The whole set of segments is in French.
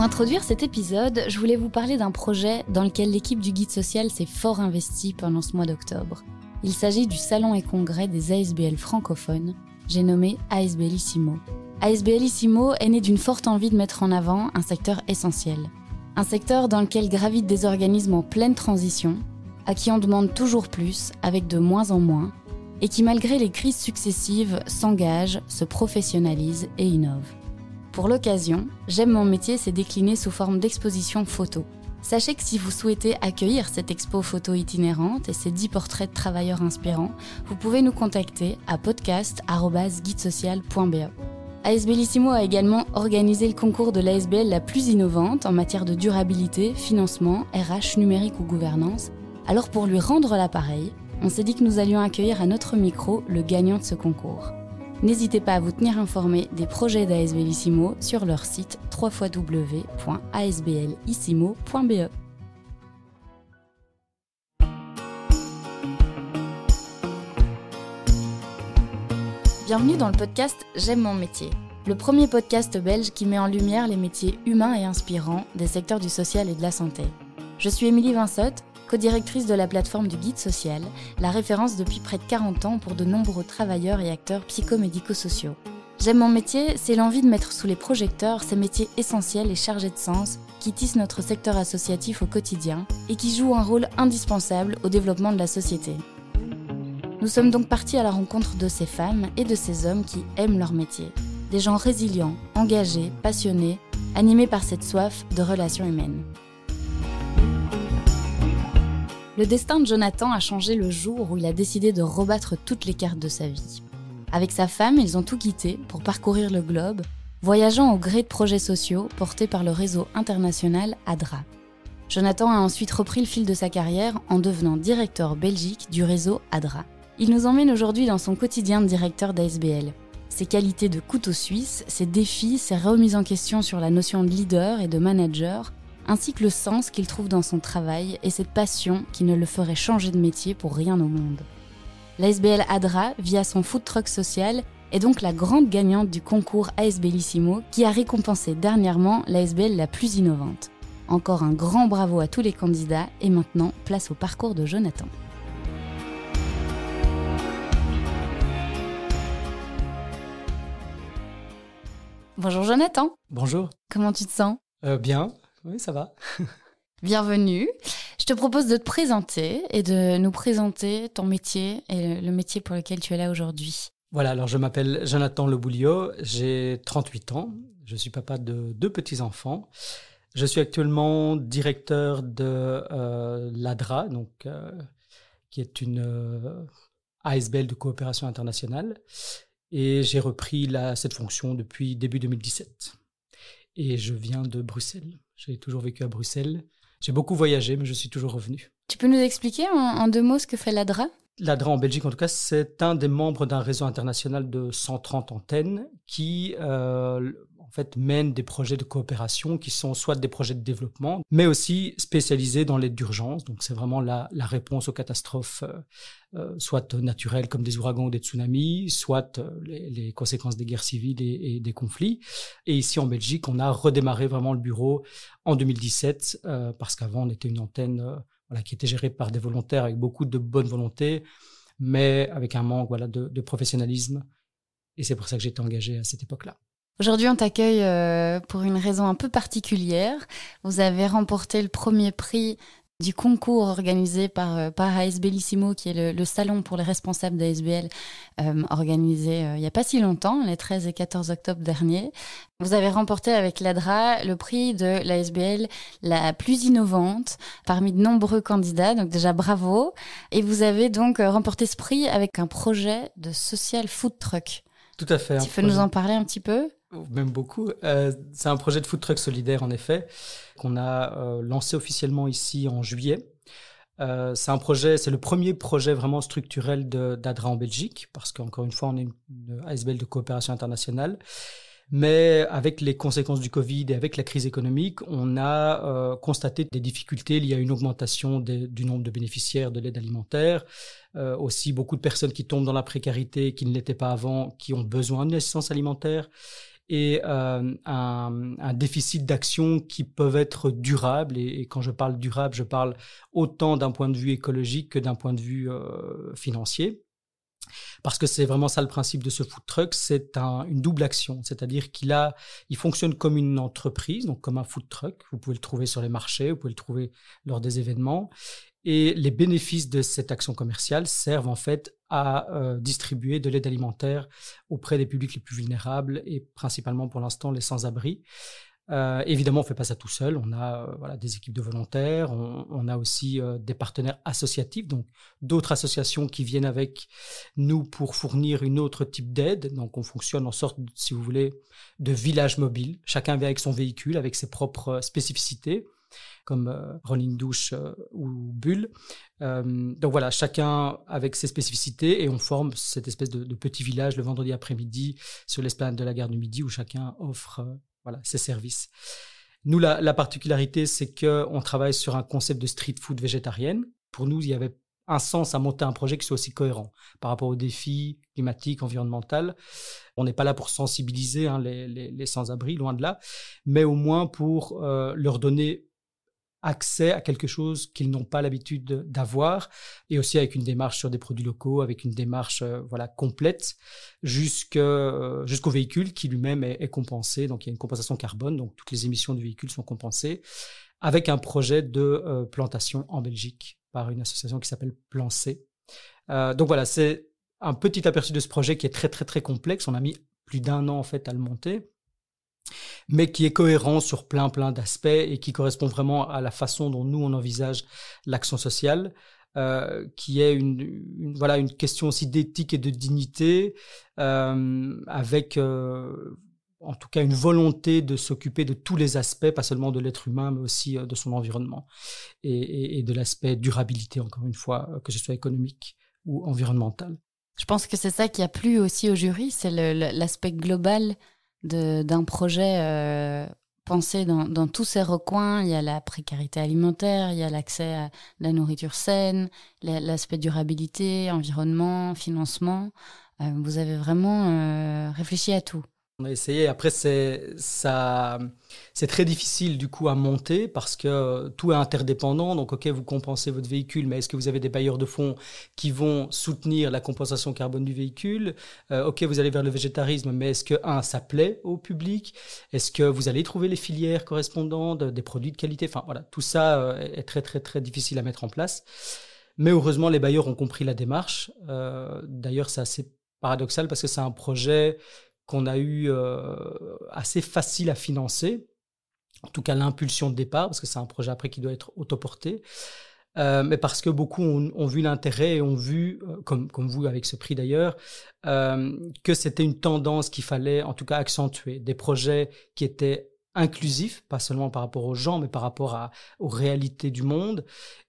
Pour introduire cet épisode, je voulais vous parler d'un projet dans lequel l'équipe du Guide social s'est fort investie pendant ce mois d'octobre. Il s'agit du salon et congrès des ASBL francophones, j'ai nommé ASBLissimo. ASBLissimo est né d'une forte envie de mettre en avant un secteur essentiel. Un secteur dans lequel gravitent des organismes en pleine transition, à qui on demande toujours plus, avec de moins en moins, et qui malgré les crises successives s'engagent, se professionnalisent et innovent. Pour l'occasion, J'aime mon métier s'est décliné sous forme d'exposition photo. Sachez que si vous souhaitez accueillir cette expo photo itinérante et ces 10 portraits de travailleurs inspirants, vous pouvez nous contacter à podcast.guidesocial.be. ASBellissimo a également organisé le concours de l'ASBL la plus innovante en matière de durabilité, financement, RH numérique ou gouvernance. Alors pour lui rendre l'appareil, on s'est dit que nous allions accueillir à notre micro le gagnant de ce concours. N'hésitez pas à vous tenir informé des projets d'ASBellissimo sur leur site www.asblissimo.be. Bienvenue dans le podcast J'aime mon métier, le premier podcast belge qui met en lumière les métiers humains et inspirants des secteurs du social et de la santé. Je suis Émilie Vinsotte, co-directrice de la plateforme du Guide Social, la référence depuis près de 40 ans pour de nombreux travailleurs et acteurs psychomédico-sociaux. J'aime mon métier, c'est l'envie de mettre sous les projecteurs ces métiers essentiels et chargés de sens qui tissent notre secteur associatif au quotidien et qui jouent un rôle indispensable au développement de la société. Nous sommes donc partis à la rencontre de ces femmes et de ces hommes qui aiment leur métier. Des gens résilients, engagés, passionnés, animés par cette soif de relations humaines. Le destin de Jonathan a changé le jour où il a décidé de rebattre toutes les cartes de sa vie. Avec sa femme, ils ont tout quitté pour parcourir le globe, voyageant au gré de projets sociaux portés par le réseau international ADRA. Jonathan a ensuite repris le fil de sa carrière en devenant directeur belgique du réseau ADRA. Il nous emmène aujourd'hui dans son quotidien de directeur d'ASBL. Ses qualités de couteau suisse, ses défis, ses remises en question sur la notion de leader et de manager ainsi que le sens qu'il trouve dans son travail et cette passion qui ne le ferait changer de métier pour rien au monde. L'ASBL ADRA, via son food truck social, est donc la grande gagnante du concours ASBellissimo qui a récompensé dernièrement l'ASBL la plus innovante. Encore un grand bravo à tous les candidats et maintenant place au parcours de Jonathan. Bonjour Jonathan. Bonjour. Comment tu te sens? Euh, Bien. Oui, ça va. Bienvenue. Je te propose de te présenter et de nous présenter ton métier et le métier pour lequel tu es là aujourd'hui. Voilà, alors je m'appelle Jonathan Lebouliot, j'ai 38 ans, je suis papa de deux petits-enfants. Je suis actuellement directeur de euh, l'ADRA, donc, euh, qui est une euh, ASBL de coopération internationale, et j'ai repris la, cette fonction depuis début 2017. Et je viens de Bruxelles. J'ai toujours vécu à Bruxelles. J'ai beaucoup voyagé, mais je suis toujours revenu. Tu peux nous expliquer en, deux mots ce que fait l'ADRA? L'ADRA en Belgique, en tout cas, c'est un des membres d'un réseau international de 130 antennes qui, euh, en fait, mène des projets de coopération qui sont soit des projets de développement, mais aussi spécialisés dans l'aide d'urgence. Donc, c'est vraiment la, réponse aux catastrophes, euh, euh, soit naturelles comme des ouragans ou des tsunamis, soit euh, les, conséquences des guerres civiles et, des conflits. Et ici, en Belgique, on a redémarré vraiment le bureau en 2017, euh, parce qu'avant, on était une antenne qui était gérée par des volontaires avec beaucoup de bonne volonté, mais avec un manque de, de professionnalisme. Et c'est pour ça que été engagé à cette époque-là. Aujourd'hui, on t'accueille euh, pour une raison un peu particulière. Vous avez remporté le premier prix du concours organisé par, euh, par ASBellissimo, qui est le, salon pour les responsables d'ASBL, euh, organisé il n'y a pas si longtemps, les 13 et 14 octobre dernier. Vous avez remporté avec l'ADRA le prix de l'ASBL la plus innovante parmi de nombreux candidats, donc déjà bravo. Et vous avez donc remporté ce prix avec un projet de social food truck. Tout à fait. Tu peux nous en parler un petit peu? Même beaucoup. Euh, c'est un projet de food truck solidaire, en effet, qu'on a euh, lancé officiellement ici en juillet. Euh, c'est un projet, c'est le premier projet vraiment structurel d'ADRA en Belgique, parce qu'encore une fois, on est une, ASBL de coopération internationale. Mais avec les conséquences du Covid et avec la crise économique, on a constaté des difficultés liées à une augmentation du nombre de bénéficiaires de l'aide alimentaire, aussi beaucoup de personnes qui tombent dans la précarité, qui ne l'étaient pas avant, qui ont besoin d'une assistance alimentaire. Et euh, un, déficit d'action qui peuvent être durables. Et, quand je parle durable, je parle autant d'un point de vue écologique que d'un point de vue euh, financier. Parce que c'est vraiment ça le principe de ce food truck, c'est une double action, c'est-à-dire qu'il a, il fonctionne comme une entreprise, donc comme un food truck. Vous pouvez le trouver sur les marchés, vous pouvez le trouver lors des événements, et les bénéfices de cette action commerciale servent en fait à euh, distribuer de l'aide alimentaire auprès des publics les plus vulnérables et principalement pour l'instant les sans-abri. Euh, évidemment, on ne fait pas ça tout seul. On a euh, voilà, des équipes de volontaires, on, a aussi des partenaires associatifs, donc d'autres associations qui viennent avec nous pour fournir une autre type d'aide. Donc on fonctionne en sorte, si vous voulez, de village mobile. Chacun vient avec son véhicule, avec ses propres spécificités comme euh, Rolling Douche euh, ou Bulle. Euh, donc voilà, chacun avec ses spécificités et on forme cette espèce de, petit village le vendredi après-midi sur l'esplanade de la gare du Midi où chacun offre voilà, ses services. Nous, la, la particularité, c'est qu'on travaille sur un concept de street food végétarienne. Pour nous, il y avait un sens à monter un projet qui soit aussi cohérent par rapport aux défis climatiques, environnementaux. On n'est pas là pour sensibiliser hein, les sans-abri, loin de là, mais au moins pour leur donner accès à quelque chose qu'ils n'ont pas l'habitude d'avoir et aussi avec une démarche sur des produits locaux, avec une démarche euh, voilà complète euh, jusqu'au véhicule qui lui-même est, compensé. Donc il y a une compensation carbone, donc toutes les émissions du véhicule sont compensées avec un projet de euh, plantation en Belgique par une association qui s'appelle Plan C. donc voilà, c'est un petit aperçu de ce projet qui est très très très complexe. On a mis plus d'un an en fait à le monter mais qui est cohérent sur plein plein d'aspects et qui correspond vraiment à la façon dont nous on envisage l'action sociale. Euh, qui est une, voilà une question aussi d'éthique et de dignité euh, avec euh, en tout cas une volonté de s'occuper de tous les aspects, pas seulement de l'être humain, mais aussi de son environnement et, et de l'aspect durabilité, encore une fois, que ce soit économique ou environnemental. Je pense que c'est ça qui a plu aussi au jury, c'est l'aspect global d'un projet euh, pensé dans, tous ces recoins. Il y a la précarité alimentaire, il y a l'accès à la nourriture saine, l'aspect durabilité, environnement, financement. Euh, vous avez vraiment euh, réfléchi à tout. On a essayé. Après, c'est ça, c'est très difficile du coup à monter parce que tout est interdépendant. Donc, ok, vous compensez votre véhicule, mais est-ce que vous avez des bailleurs de fonds qui vont soutenir la compensation carbone du véhicule? Euh, Ok, vous allez vers le végétarisme, mais est-ce que un, ça plaît au public? Est-ce que vous allez trouver les filières correspondantes, des produits de qualité? Enfin, voilà, tout ça euh, est très très très difficile à mettre en place. Mais heureusement, les bailleurs ont compris la démarche. Euh, d'ailleurs, c'est assez paradoxal parce que c'est un projet qu'on a eu euh, assez facile à financer, en tout cas l'impulsion de départ, parce que c'est un projet après qui doit être autoporté. Euh, mais parce que beaucoup ont, vu l'intérêt et ont vu, euh, comme, comme vous avec ce prix d'ailleurs, que c'était une tendance qu'il fallait en tout cas accentuer. Des projets qui étaient inclusif, pas seulement par rapport aux gens, mais par rapport aux réalités du monde,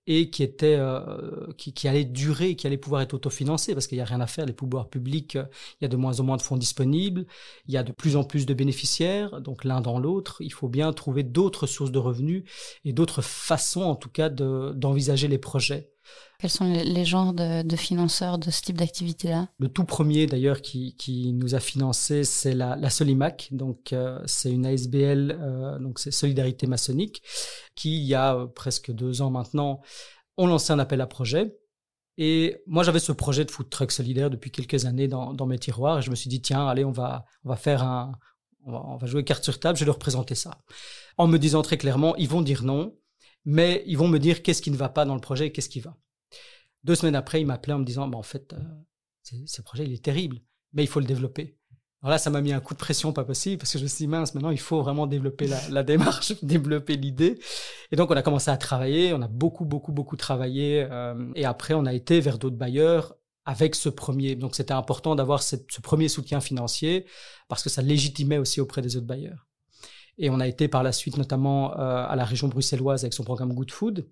et qui était, euh, qui, qui, allait durer, qui allait pouvoir être autofinancé, parce qu'il n'y a rien à faire, les pouvoirs publics, euh, il y a de moins en moins de fonds disponibles, il y a de plus en plus de bénéficiaires, donc l'un dans l'autre, il faut bien trouver d'autres sources de revenus et d'autres façons, en tout cas, d'envisager les projets. Quels sont les, genres de, financeurs de ce type d'activité-là? Le tout premier d'ailleurs qui, nous a financé, c'est la, Solimac. Donc euh, c'est une ASBL, euh, donc c'est Solidarité maçonnique, qui il y a euh, presque deux ans maintenant ont lancé un appel à projet. Et moi j'avais ce projet de food truck solidaire depuis quelques années dans, dans mes tiroirs et je me suis dit tiens allez on va on va faire un on va, on va jouer carte sur table, je vais leur présenter ça. En me disant très clairement, ils vont dire non, mais ils vont me dire qu'est-ce qui ne va pas dans le projet et qu'est-ce qui va. Deux semaines après, il m'appelait en me disant, bah, en fait, euh, ce projet, il est terrible, mais il faut le développer. Alors là, ça m'a mis un coup de pression pas possible parce que je me suis dit, mince, maintenant, il faut vraiment développer la, démarche, développer l'idée. Et donc, on a commencé à travailler, on a beaucoup, beaucoup, beaucoup travaillé. Euh, et après, on a été vers d'autres bailleurs avec ce premier. Donc, c'était important d'avoir ce premier soutien financier parce que ça légitimait aussi auprès des autres bailleurs. Et on a été par la suite notamment euh, à la région bruxelloise avec son programme Good Food,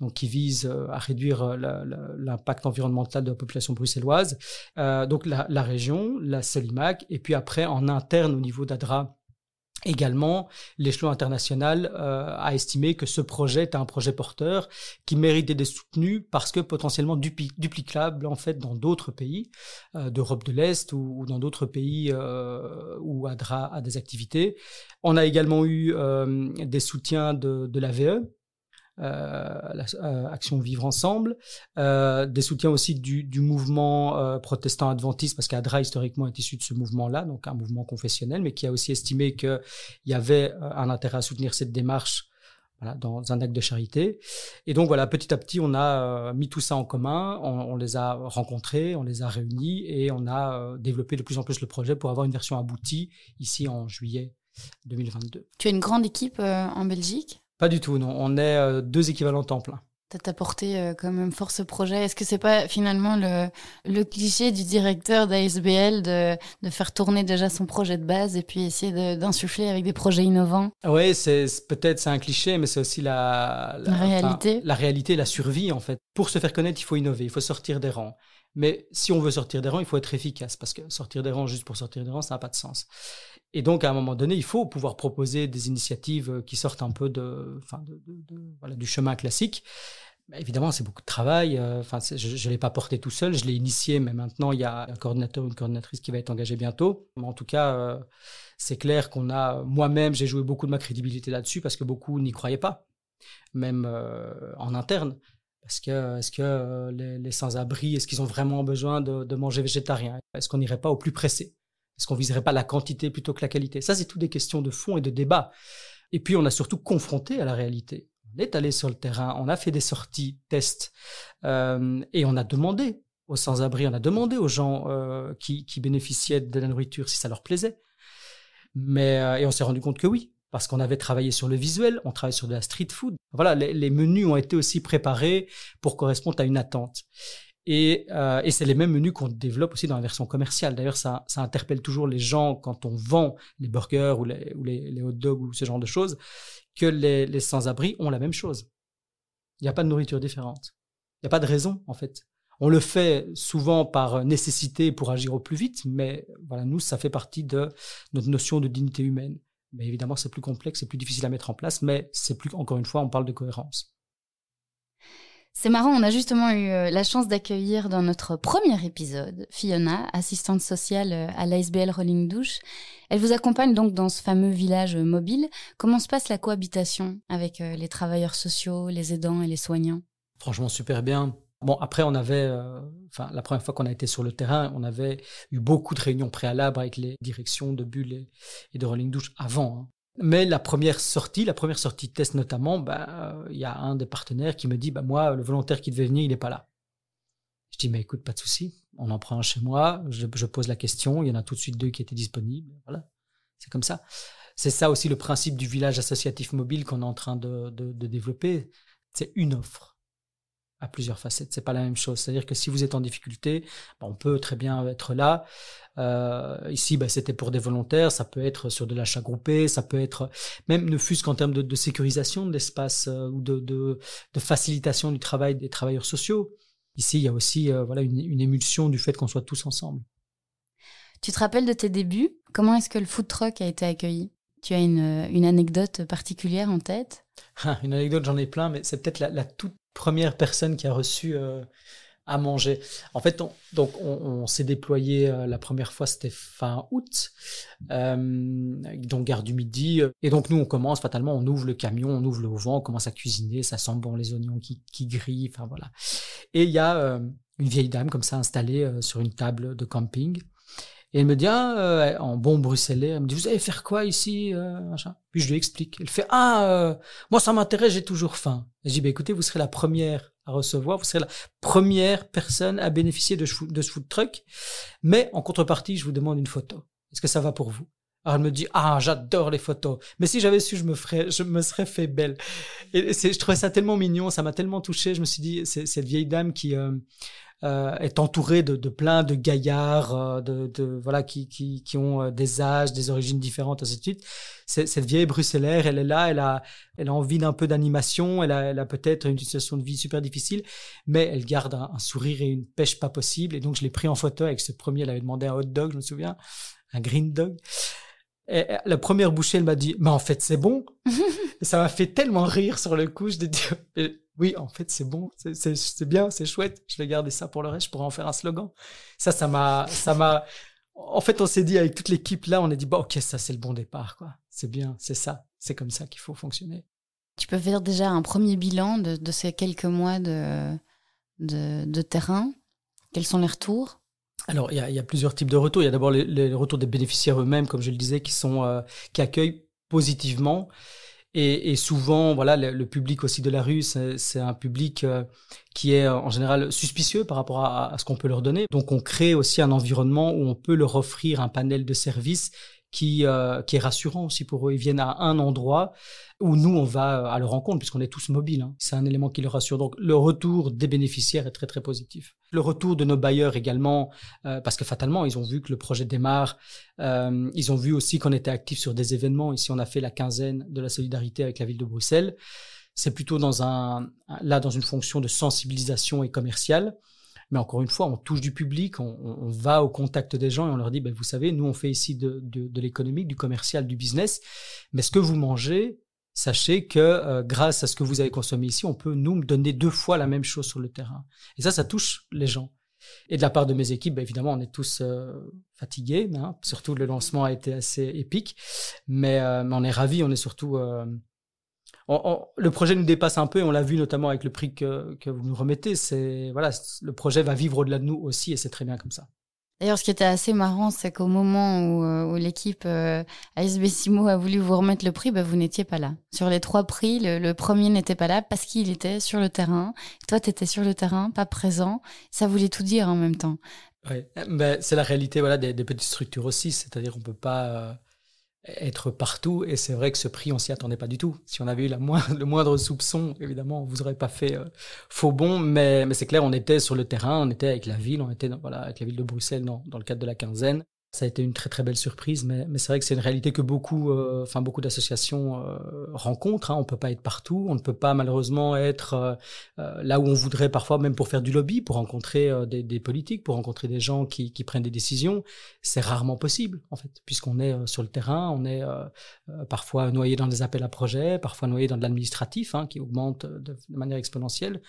donc qui vise euh, à réduire euh, l'impact environnemental de la population bruxelloise. Donc la, région, la Solimac, et puis après en interne au niveau d'ADRA, Également, l'échelon international euh, a estimé que ce projet est un projet porteur qui mérite d'être soutenu parce que potentiellement duplicable en fait dans d'autres pays euh, d'Europe de l'Est ou, dans d'autres pays euh, où ADRA a des activités. On a également eu des soutiens de, de l'AVE, euh, euh, Action Vivre Ensemble, euh, des soutiens aussi du, du mouvement protestant adventiste, parce qu'Adra historiquement est issu de ce mouvement-là, donc un mouvement confessionnel, mais qui a aussi estimé qu'il y avait un intérêt à soutenir cette démarche dans un acte de charité. Et donc voilà, petit à petit, on a mis tout ça en commun, on, les a rencontrés, on les a réunis et on a développé de plus en plus le projet pour avoir une version aboutie ici en juillet 2022. Tu as une grande équipe en Belgique? Pas du tout, non. On est euh, deux équivalents temps plein. Ça t'a porté euh, quand même force projet. Est-ce que c'est pas finalement le, le cliché du directeur d'ASBL de, de faire tourner déjà son projet de base et puis essayer d'insuffler avec des projets innovants? Oui, c'est peut-être c'est un cliché, mais c'est aussi la, la, réalité. la réalité, la survie en fait. Pour se faire connaître, il faut innover, il faut sortir des rangs. Mais si on veut sortir des rangs, il faut être efficace parce que sortir des rangs juste pour sortir des rangs, ça n'a pas de sens. Et donc, à un moment donné, il faut pouvoir proposer des initiatives euh, qui sortent un peu de, enfin, de, voilà, du chemin classique. évidemment, c'est beaucoup de travail. Euh, enfin, je ne l'ai pas porté tout seul, je l'ai initié, mais maintenant, il y a un coordinateur ou une coordinatrice qui va être engagée bientôt. Mais en tout cas, euh, c'est clair qu'on a, moi-même, j'ai joué beaucoup de ma crédibilité là-dessus parce que beaucoup n'y croyaient pas, même en interne. Parce que, est-ce que les, sans-abri, est-ce qu'ils ont vraiment besoin de manger végétarien? Est-ce qu'on n'irait pas au plus pressé? Est-ce qu'on viserait pas la quantité plutôt que la qualité? Ça, c'est toutes des questions de fond et de débat. Et puis, on a surtout confronté à la réalité. On est allé sur le terrain, on a fait des sorties, tests, euh, et on a demandé aux sans-abri, on a demandé aux gens euh, qui, bénéficiaient de la nourriture si ça leur plaisait. Mais, euh, et on s'est rendu compte que oui, parce qu'on avait travaillé sur le visuel, on travaille sur de la street food. Voilà, les, les menus ont été aussi préparés pour correspondre à une attente. Et, euh, et c'est les mêmes menus qu'on développe aussi dans la version commerciale. D'ailleurs, ça, interpelle toujours les gens quand on vend les burgers ou les, hot dogs ou ce genre de choses, que les, sans-abri ont la même chose. Il n'y a pas de nourriture différente. Il n'y a pas de raison, en fait. On le fait souvent par nécessité pour agir au plus vite, mais voilà, nous, ça fait partie de notre notion de dignité humaine. Mais évidemment, c'est plus complexe, c'est plus difficile à mettre en place, mais c'est plus, encore une fois, on parle de cohérence. C'est marrant, on a justement eu euh, la chance d'accueillir dans notre premier épisode Fiona, assistante sociale euh, à l'ASBL Rolling Douche. Elle vous accompagne donc dans ce fameux village mobile. Comment se passe la cohabitation avec euh, les travailleurs sociaux, les aidants et les soignants? Franchement, super bien. Bon, après, on avait, enfin, la première fois qu'on a été sur le terrain, on avait eu beaucoup de réunions préalables avec les directions de Bulle et, de Rolling Douche avant. Hein. Mais la première sortie, la première sortie de test notamment, il y a un des partenaires qui me dit, bah, moi, le volontaire qui devait venir, il n'est pas là. Je dis, mais écoute, pas de souci, on en prend un chez moi, je, pose la question, il y en a tout de suite deux qui étaient disponibles, voilà, c'est comme ça. C'est ça aussi le principe du village associatif mobile qu'on est en train de développer, c'est une offre à plusieurs facettes. C'est pas la même chose. C'est-à-dire que si vous êtes en difficulté, ben, on peut très bien être là. Euh, ici, ben, c'était pour des volontaires. Ça peut être sur de l'achat groupé. Ça peut être même ne fût-ce qu'en termes de, sécurisation de l'espace euh, ou de, de, facilitation du travail des travailleurs sociaux. Ici, il y a aussi euh, voilà une, une émulsion du fait qu'on soit tous ensemble. Tu te rappelles de tes débuts? Comment est-ce que le food truck a été accueilli? Tu as une, une anecdote particulière en tête? Ah, Une anecdote, j'en ai plein, mais c'est peut-être la, la toute première personne qui a reçu euh, à manger. En fait, on, donc on, s'est déployé euh, la première fois, c'était fin août, euh, donc gare du Midi. Et donc nous, on commence fatalement, on ouvre le camion, on ouvre le vent, on commence à cuisiner, ça sent bon les oignons qui, qui grillent, enfin voilà. Et il y a euh, une vieille dame comme ça installée sur une table de camping. Et elle me dit, ah, euh, en bon bruxellais, elle me dit, vous allez faire quoi ici euh. Puis je lui explique. Elle fait, ah, euh, moi ça m'intéresse, j'ai toujours faim. Et je dis, bah, écoutez, vous serez la première à recevoir, vous serez la première personne à bénéficier de, ce food truck. Mais en contrepartie, je vous demande une photo. Est-ce que ça va pour vous? Alors elle me dit ah j'adore les photos mais si j'avais su je me ferais je me serais fait belle et je trouvais ça tellement mignon ça m'a tellement touché je me suis dit c'est cette vieille dame qui euh, est entouré de, plein de gaillards, euh, de, voilà, qui, qui, qui ont euh, des âges, des origines différentes, ainsi de suite. Cette vieille bruxellaire, elle est là, elle a, elle a envie d'un peu d'animation, elle a peut-être une situation de vie super difficile, mais elle garde un, sourire et une pêche pas possible. Et donc, je l'ai pris en photo avec ce premier, elle avait demandé un hot dog, je me souviens, un green dog. Et la première bouchée, elle m'a dit, mais en fait, c'est bon. et ça m'a fait tellement rire sur le coup. Je dit, oui, en fait, c'est bon, c'est bien, c'est chouette. Je vais garder ça pour le reste. Je pourrais en faire un slogan. Ça, ça m'a, ça m'a. En fait, on s'est dit avec toute l'équipe là, on a dit, bah, ok, ça, c'est le bon départ, quoi. C'est bien, c'est ça. C'est comme ça qu'il faut fonctionner. Tu peux faire déjà un premier bilan de, ces quelques mois de, de, terrain. Quels sont les retours? Alors, il y, a, plusieurs types de retours. Il y a d'abord les, retours des bénéficiaires eux-mêmes, comme je le disais, qui sont euh, qui accueillent positivement. Et, souvent, voilà, le, public aussi de la rue, c'est un public euh, qui est en général suspicieux par rapport à, à ce qu'on peut leur donner. Donc, on crée aussi un environnement où on peut leur offrir un panel de services qui, euh, qui est rassurant aussi pour eux. Ils viennent à un endroit où nous, on va à leur rencontre, puisqu'on est tous mobiles. Hein. C'est un élément qui les rassure. Donc, le retour des bénéficiaires est très, très positif. Le retour de nos bailleurs également, euh, parce que fatalement, ils ont vu que le projet démarre. Euh, ils ont vu aussi qu'on était actifs sur des événements. Ici, on a fait la quinzaine de la solidarité avec la ville de Bruxelles. C'est plutôt dans un, là, dans une fonction de sensibilisation et commerciale. Mais encore une fois, on touche du public, on, va au contact des gens et on leur dit, ben, vous savez, nous, on fait ici de, de, l'économique, du commercial, du business. Mais ce que vous mangez, sachez que euh, grâce à ce que vous avez consommé ici, on peut nous donner deux fois la même chose sur le terrain. Et ça, ça touche les gens. Et de la part de mes équipes, ben, évidemment, on est tous euh, fatigués. Hein. Surtout, le lancement a été assez épique. Mais, euh, mais on est ravis, on est surtout le projet nous dépasse un peu et on l'a vu notamment avec le prix que, que vous nous remettez. C'est voilà, le projet va vivre au-delà de nous aussi et c'est très bien comme ça. D'ailleurs, ce qui était assez marrant, c'est qu'au moment où, euh, l'équipe euh, ASB Simo a voulu vous remettre le prix, bah, vous n'étiez pas là. Sur les trois prix, le, premier n'était pas là parce qu'il était sur le terrain. Toi, tu étais sur le terrain, pas présent. Ça voulait tout dire en même temps. Oui, ben, c'est la réalité voilà, des, petites structures aussi. C'est-à-dire qu'on ne peut pas... Euh, être partout. Et c'est vrai que ce prix, on s'y attendait pas du tout. Si on avait eu la moindre, le moindre soupçon, évidemment, on vous aurait pas fait euh, faux bon. Mais, mais c'est clair, on était sur le terrain, on était avec la ville, on était voilà, avec la ville de Bruxelles dans, dans le cadre de la quinzaine. Ça a été une très très belle surprise, mais, c'est vrai que c'est une réalité que beaucoup, euh, beaucoup d'associations euh, rencontrent. Hein. On peut pas être partout, on ne peut pas malheureusement être euh, là où on voudrait parfois, même pour faire du lobby, pour rencontrer des, politiques, pour rencontrer des gens qui, prennent des décisions. C'est rarement possible en fait, puisqu'on est sur le terrain, on est parfois noyé dans des appels à projets, parfois noyé dans de l'administratif hein, qui augmente de, manière exponentielle.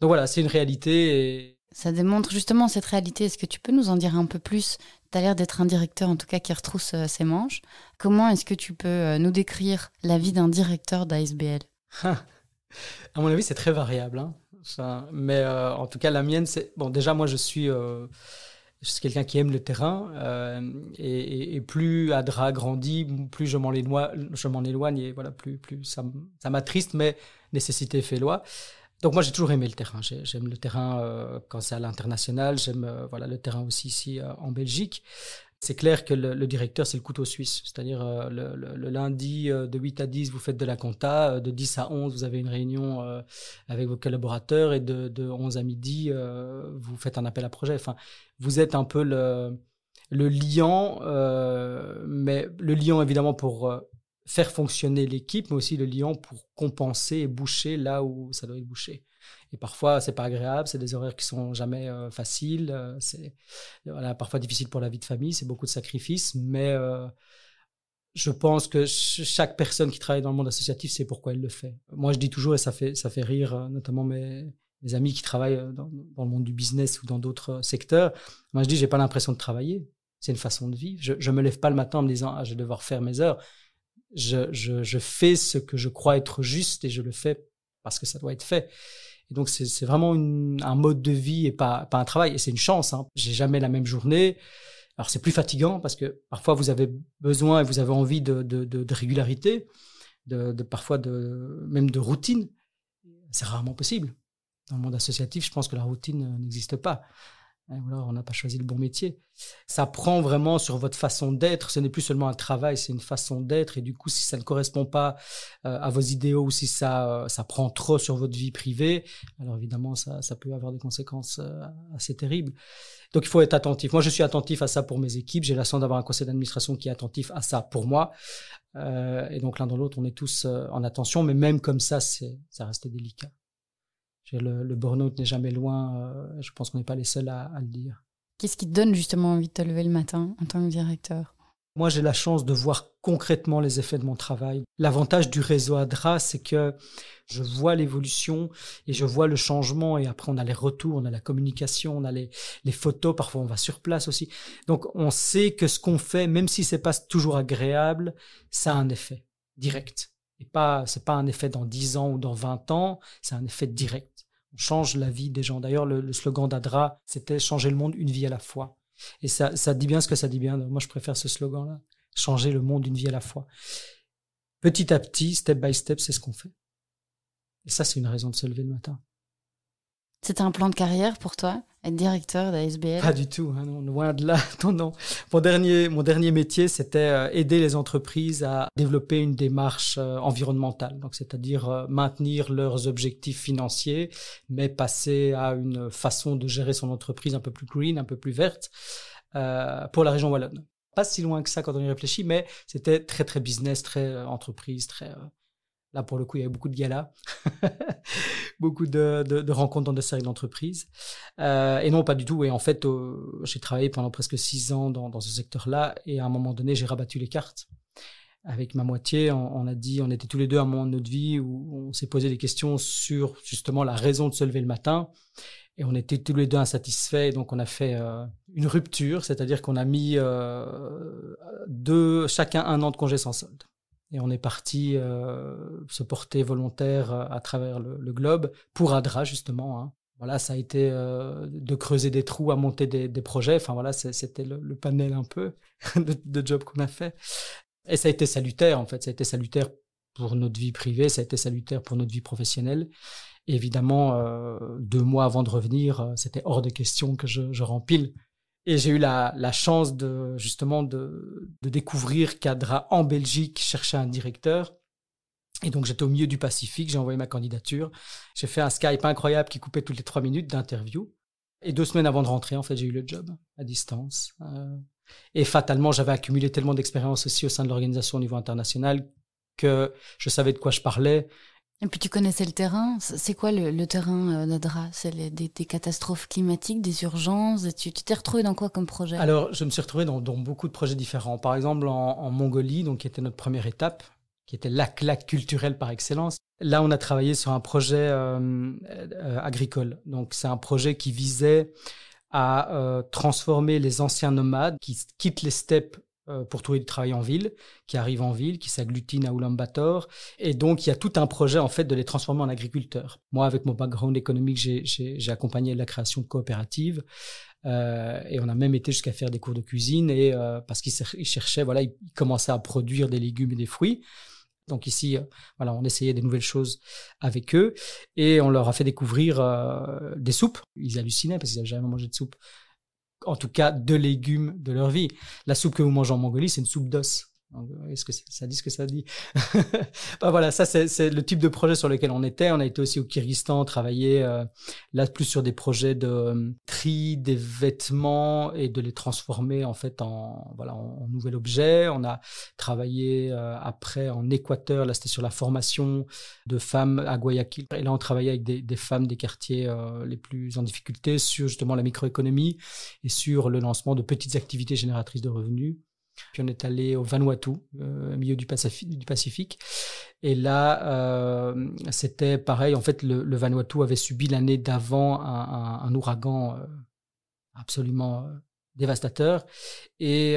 Donc voilà, c'est une réalité. Ça démontre justement cette réalité. Est-ce que tu peux nous en dire un peu plus l'air d'être un directeur, en tout cas, qui retrousse euh, ses manches. Comment est-ce que tu peux euh, nous décrire la vie d'un directeur d'ASBL? À mon avis, c'est très variable. Hein. mais euh, en tout cas, la mienne, c'est. Bon, déjà, moi, je suis. quelqu'un qui aime le terrain et, plus Adra grandit, plus je m'en éloigne, je m'en éloigne et voilà, plus, plus ça, ça m'attriste, mais nécessité fait loi. Donc moi j'ai toujours aimé le terrain. J'aime le terrain euh, quand c'est à l'international. J'aime euh, voilà le terrain aussi ici euh, en Belgique. C'est clair que le, directeur c'est le couteau suisse, c'est-à-dire le, lundi de 8 à 10 vous faites de la compta, de 10 à 11 vous avez une réunion avec vos collaborateurs et de, de 11 à midi vous faites un appel à projet. Enfin vous êtes un peu le le liant, mais le liant évidemment pour faire fonctionner l'équipe, mais aussi le lion pour compenser et boucher là où ça doit être bouché. Et parfois, c'est pas agréable, c'est des horaires qui sont jamais euh, faciles, euh, c'est voilà, parfois difficile pour la vie de famille, c'est beaucoup de sacrifices, mais euh, je pense que chaque personne qui travaille dans le monde associatif sait pourquoi elle le fait. Moi, je dis toujours, et ça fait, ça fait rire notamment mes, amis qui travaillent dans, dans, le monde du business ou dans d'autres secteurs. Moi, je dis, j'ai pas l'impression de travailler. C'est une façon de vivre. Je, je me lève pas le matin en me disant, ah, je vais devoir faire mes heures je, fais ce que je crois être juste et je le fais parce que ça doit être fait. Et donc c'est vraiment un mode de vie et pas, pas un travail. Et c'est une chance. Hein. J'ai jamais la même journée. Alors c'est plus fatigant parce que parfois vous avez besoin et vous avez envie de, de, régularité, de, de, parfois de même de routine. C'est rarement possible. Dans le monde associatif, je pense que la routine n'existe pas on n'a pas choisi le bon métier. Ça prend vraiment sur votre façon d'être. Ce n'est plus seulement un travail, c'est une façon d'être. Et du coup, si ça ne correspond pas euh, à vos idéaux ou si ça, euh, ça prend trop sur votre vie privée, alors évidemment, ça, ça peut avoir des conséquences euh, assez terribles. Donc, il faut être attentif. Moi, je suis attentif à ça pour mes équipes. J'ai la chance d'avoir un conseil d'administration qui est attentif à ça pour moi. et donc, l'un dans l'autre, on est tous en attention. Mais même comme ça, ça reste délicat. Le, le burn-out n'est jamais loin. Euh, je pense qu'on n'est pas les seuls à, le dire. Qu'est-ce qui te donne justement envie de te lever le matin en tant que directeur? Moi, j'ai la chance de voir concrètement les effets de mon travail. L'avantage du réseau ADRA, c'est que je vois l'évolution et je vois le changement et après on a les retours, on a la communication, on a les, les photos, parfois on va sur place aussi. Donc on sait que ce qu'on fait, même si c'est pas toujours agréable, ça a un effet direct. Et pas, c'est pas un effet dans 10 ans ou dans 20 ans, c'est un effet direct. On change la vie des gens. D'ailleurs, le, le slogan d'Adra, c'était changer le monde une vie à la fois. Et ça, ça dit bien ce que ça dit bien. Moi, je préfère ce slogan-là. Changer le monde d'une vie à la fois. Petit à petit, step by step, c'est ce qu'on fait. Et ça, c'est une raison de se lever le matin. C'était un plan de carrière pour toi, être directeur d'ASBL Pas du tout, hein, loin de là. Non, non. Mon dernier, mon dernier métier, c'était euh, aider les entreprises à développer une démarche euh, environnementale, c'est-à-dire euh, maintenir leurs objectifs financiers, mais passer à une façon de gérer son entreprise un peu plus green, un peu plus verte pour la région wallonne. Pas si loin que ça quand on y réfléchit, mais c'était très très business, très entreprise, très Là, pour le coup, il y avait beaucoup de galas, beaucoup de, rencontres dans des séries d'entreprises. Euh, et non, pas du tout. Et en fait, euh, j'ai travaillé pendant presque six ans dans, ce secteur-là. Et à un moment donné, j'ai rabattu les cartes. Avec ma moitié, on, a dit, on était tous les deux à un moment de notre vie où on s'est posé des questions sur justement la raison de se lever le matin. Et on était tous les deux insatisfaits. Donc, on a fait euh, une rupture, c'est-à-dire qu'on a mis deux, chacun un an de congé sans solde. Et on est parti euh, se porter volontaire euh, à travers le, globe pour ADRA, justement. Hein. Voilà, ça a été euh, de creuser des trous, à monter des, projets. Enfin voilà, c'était le, panel un peu de, job qu'on a fait. Et ça a été salutaire, en fait. Ça a été salutaire pour notre vie privée, ça a été salutaire pour notre vie professionnelle. évidemment, deux mois avant de revenir, c'était hors de question que je, je rempile et j'ai eu la, la, chance de justement de, de découvrir qu'Adra en Belgique cherchait un directeur. Et donc j'étais au milieu du Pacifique, j'ai envoyé ma candidature. J'ai fait un Skype incroyable qui coupait toutes les trois minutes d'interview. Et deux semaines avant de rentrer, en fait, j'ai eu le job à distance. Euh, et fatalement, j'avais accumulé tellement d'expérience aussi au sein de l'organisation au niveau international que je savais de quoi je parlais. Et puis tu connaissais le terrain. C'est quoi le, terrain euh, d'Adra C'est des, catastrophes climatiques, des urgences Tu t'es retrouvé dans quoi comme projet? Alors, je me suis retrouvé dans, beaucoup de projets différents. Par exemple, en, Mongolie, donc qui était notre première étape, qui était la claque culturelle par excellence. Là, on a travaillé sur un projet euh, euh, agricole. Donc, c'est un projet qui visait à transformer les anciens nomades qui quittent les steppes euh, pour trouver du travail en ville, qui arrivent en ville, qui s'agglutinent à Ulaanbaatar. Et donc, il y a tout un projet, en fait, de les transformer en agriculteurs. Moi, avec mon background économique, j'ai accompagné la création de coopératives. Euh, et on a même été jusqu'à faire des cours de cuisine et euh, parce qu'ils cherchaient, voilà, ils commençaient à produire des légumes et des fruits. Donc ici, voilà, on essayait des nouvelles choses avec eux et on leur a fait découvrir des soupes. Ils hallucinaient parce qu'ils n'avaient jamais mangé de soupe en tout cas de légumes de leur vie. La soupe que vous mangez en Mongolie, c'est une soupe d'os. Est-ce que ça dit ce que ça dit? Bah Voilà, ça c'est le type de projet sur lequel on était. On a été aussi au Kyrgyzstan, travailler euh, là plus sur des projets de euh, tri des vêtements et de les transformer en fait en voilà en, nouvel objet. On a travaillé euh, après en Équateur, là c'était sur la formation de femmes à Guayaquil. Et là on travaillait avec des femmes des quartiers les plus en difficulté sur justement la microéconomie et sur le lancement de petites activités génératrices de revenus. Puis on est allé au Vanuatu, euh, au milieu du Pacifique. Et là, euh, c'était pareil. En fait, le, Vanuatu avait subi l'année d'avant un, ouragan euh, absolument dévastateur. Et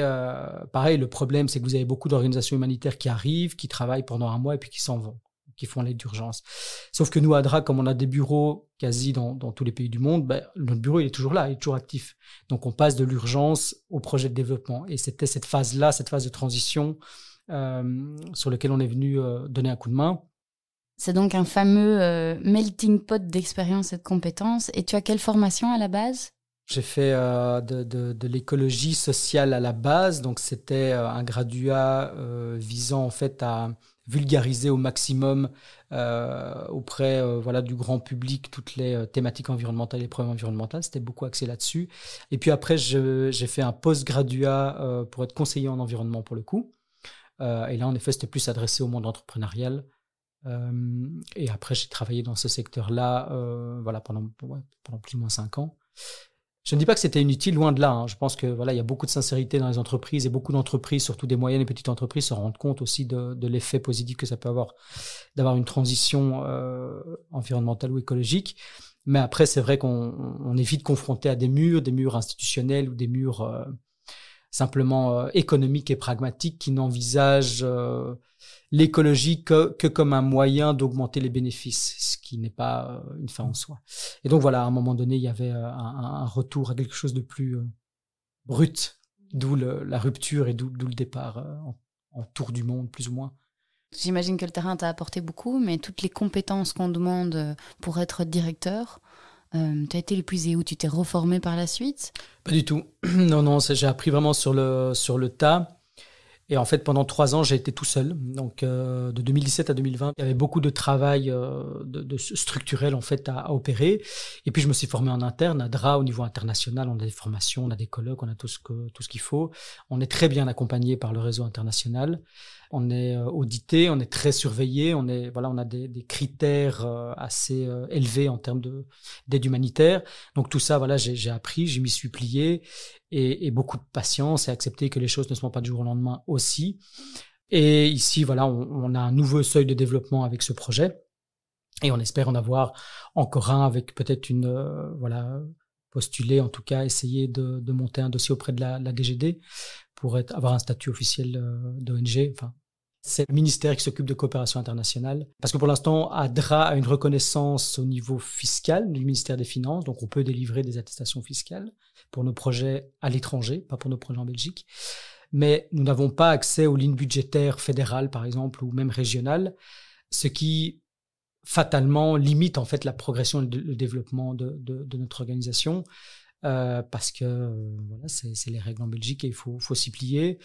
pareil, le problème, c'est que vous avez beaucoup d'organisations humanitaires qui arrivent, qui travaillent pendant un mois et puis qui s'en vont qui font l'aide d'urgence. Sauf que nous, à DRA, comme on a des bureaux quasi dans, tous les pays du monde, ben, notre bureau il est toujours là, il est toujours actif. Donc on passe de l'urgence au projet de développement. Et c'était cette phase-là, cette phase de transition euh, sur laquelle on est venu euh, donner un coup de main. C'est donc un fameux euh, melting pot d'expérience et de compétences. Et tu as quelle formation à la base? J'ai fait de, de l'écologie sociale à la base, donc c'était un graduat visant en fait à vulgariser au maximum euh, auprès euh, du grand public toutes les euh, thématiques environnementales et problèmes environnementaux. C'était beaucoup axé là-dessus. Et puis après, j'ai fait un post-graduat pour être conseiller en environnement pour le coup. et là, en effet, c'était plus adressé au monde entrepreneurial. et après, j'ai travaillé dans ce secteur-là pendant, pendant plus ou moins cinq ans. Je ne dis pas que c'était inutile, loin de là. Hein. Je pense que voilà, il y a beaucoup de sincérité dans les entreprises et beaucoup d'entreprises, surtout des moyennes et petites entreprises, se rendent compte aussi de, l'effet positif que ça peut avoir d'avoir une transition euh, environnementale ou écologique. Mais après, c'est vrai qu'on on est vite confronté à des murs, des murs institutionnels ou des murs euh, simplement euh, économiques et pragmatiques qui n'envisagent euh, l'écologie que, que, comme un moyen d'augmenter les bénéfices, ce qui n'est pas euh, une fin en soi. Et donc voilà, à un moment donné, il y avait un, un retour à quelque chose de plus brut, d'où la rupture et d'où le départ en, en tour du monde, plus ou moins. J'imagine que le terrain t'a apporté beaucoup, mais toutes les compétences qu'on demande pour être directeur, euh, tu as été épuisé ou tu t'es reformé par la suite? Pas du tout. Non, non, j'ai appris vraiment sur le, sur le tas. Et en fait, pendant trois ans, j'ai été tout seul. Donc, euh, de 2017 à 2020, il y avait beaucoup de travail euh, de, structurel en fait à, opérer. Et puis, je me suis formé en interne à DRA au niveau international. On a des formations, on a des colloques, on a tout ce que tout ce qu'il faut. On est très bien accompagné par le réseau international on est euh, audité, on est très surveillé, on est voilà, on a des, critères euh, assez euh, élevés en termes de d'aide humanitaire. Donc tout ça, voilà, j'ai appris, j'y m'y suis plié et, beaucoup de patience et accepter que les choses ne se font pas du jour au lendemain aussi. Et ici, voilà, on, a un nouveau seuil de développement avec ce projet et on espère en avoir encore un avec peut-être une voilà postuler, en tout cas essayer de, monter un dossier auprès de la, la DGD pour être, avoir un statut officiel d'ONG, enfin c'est le ministère qui s'occupe de coopération internationale. Parce que pour l'instant, ADRA a une reconnaissance au niveau fiscal du ministère des Finances, donc on peut délivrer des attestations fiscales pour nos projets à l'étranger, pas pour nos projets en Belgique. Mais nous n'avons pas accès aux lignes budgétaires fédérales, par exemple, ou même régionales, ce qui fatalement limite en fait la progression et le développement de, notre organisation. Euh, parce que euh, voilà, c'est les règles en Belgique et il faut, faut s'y plier.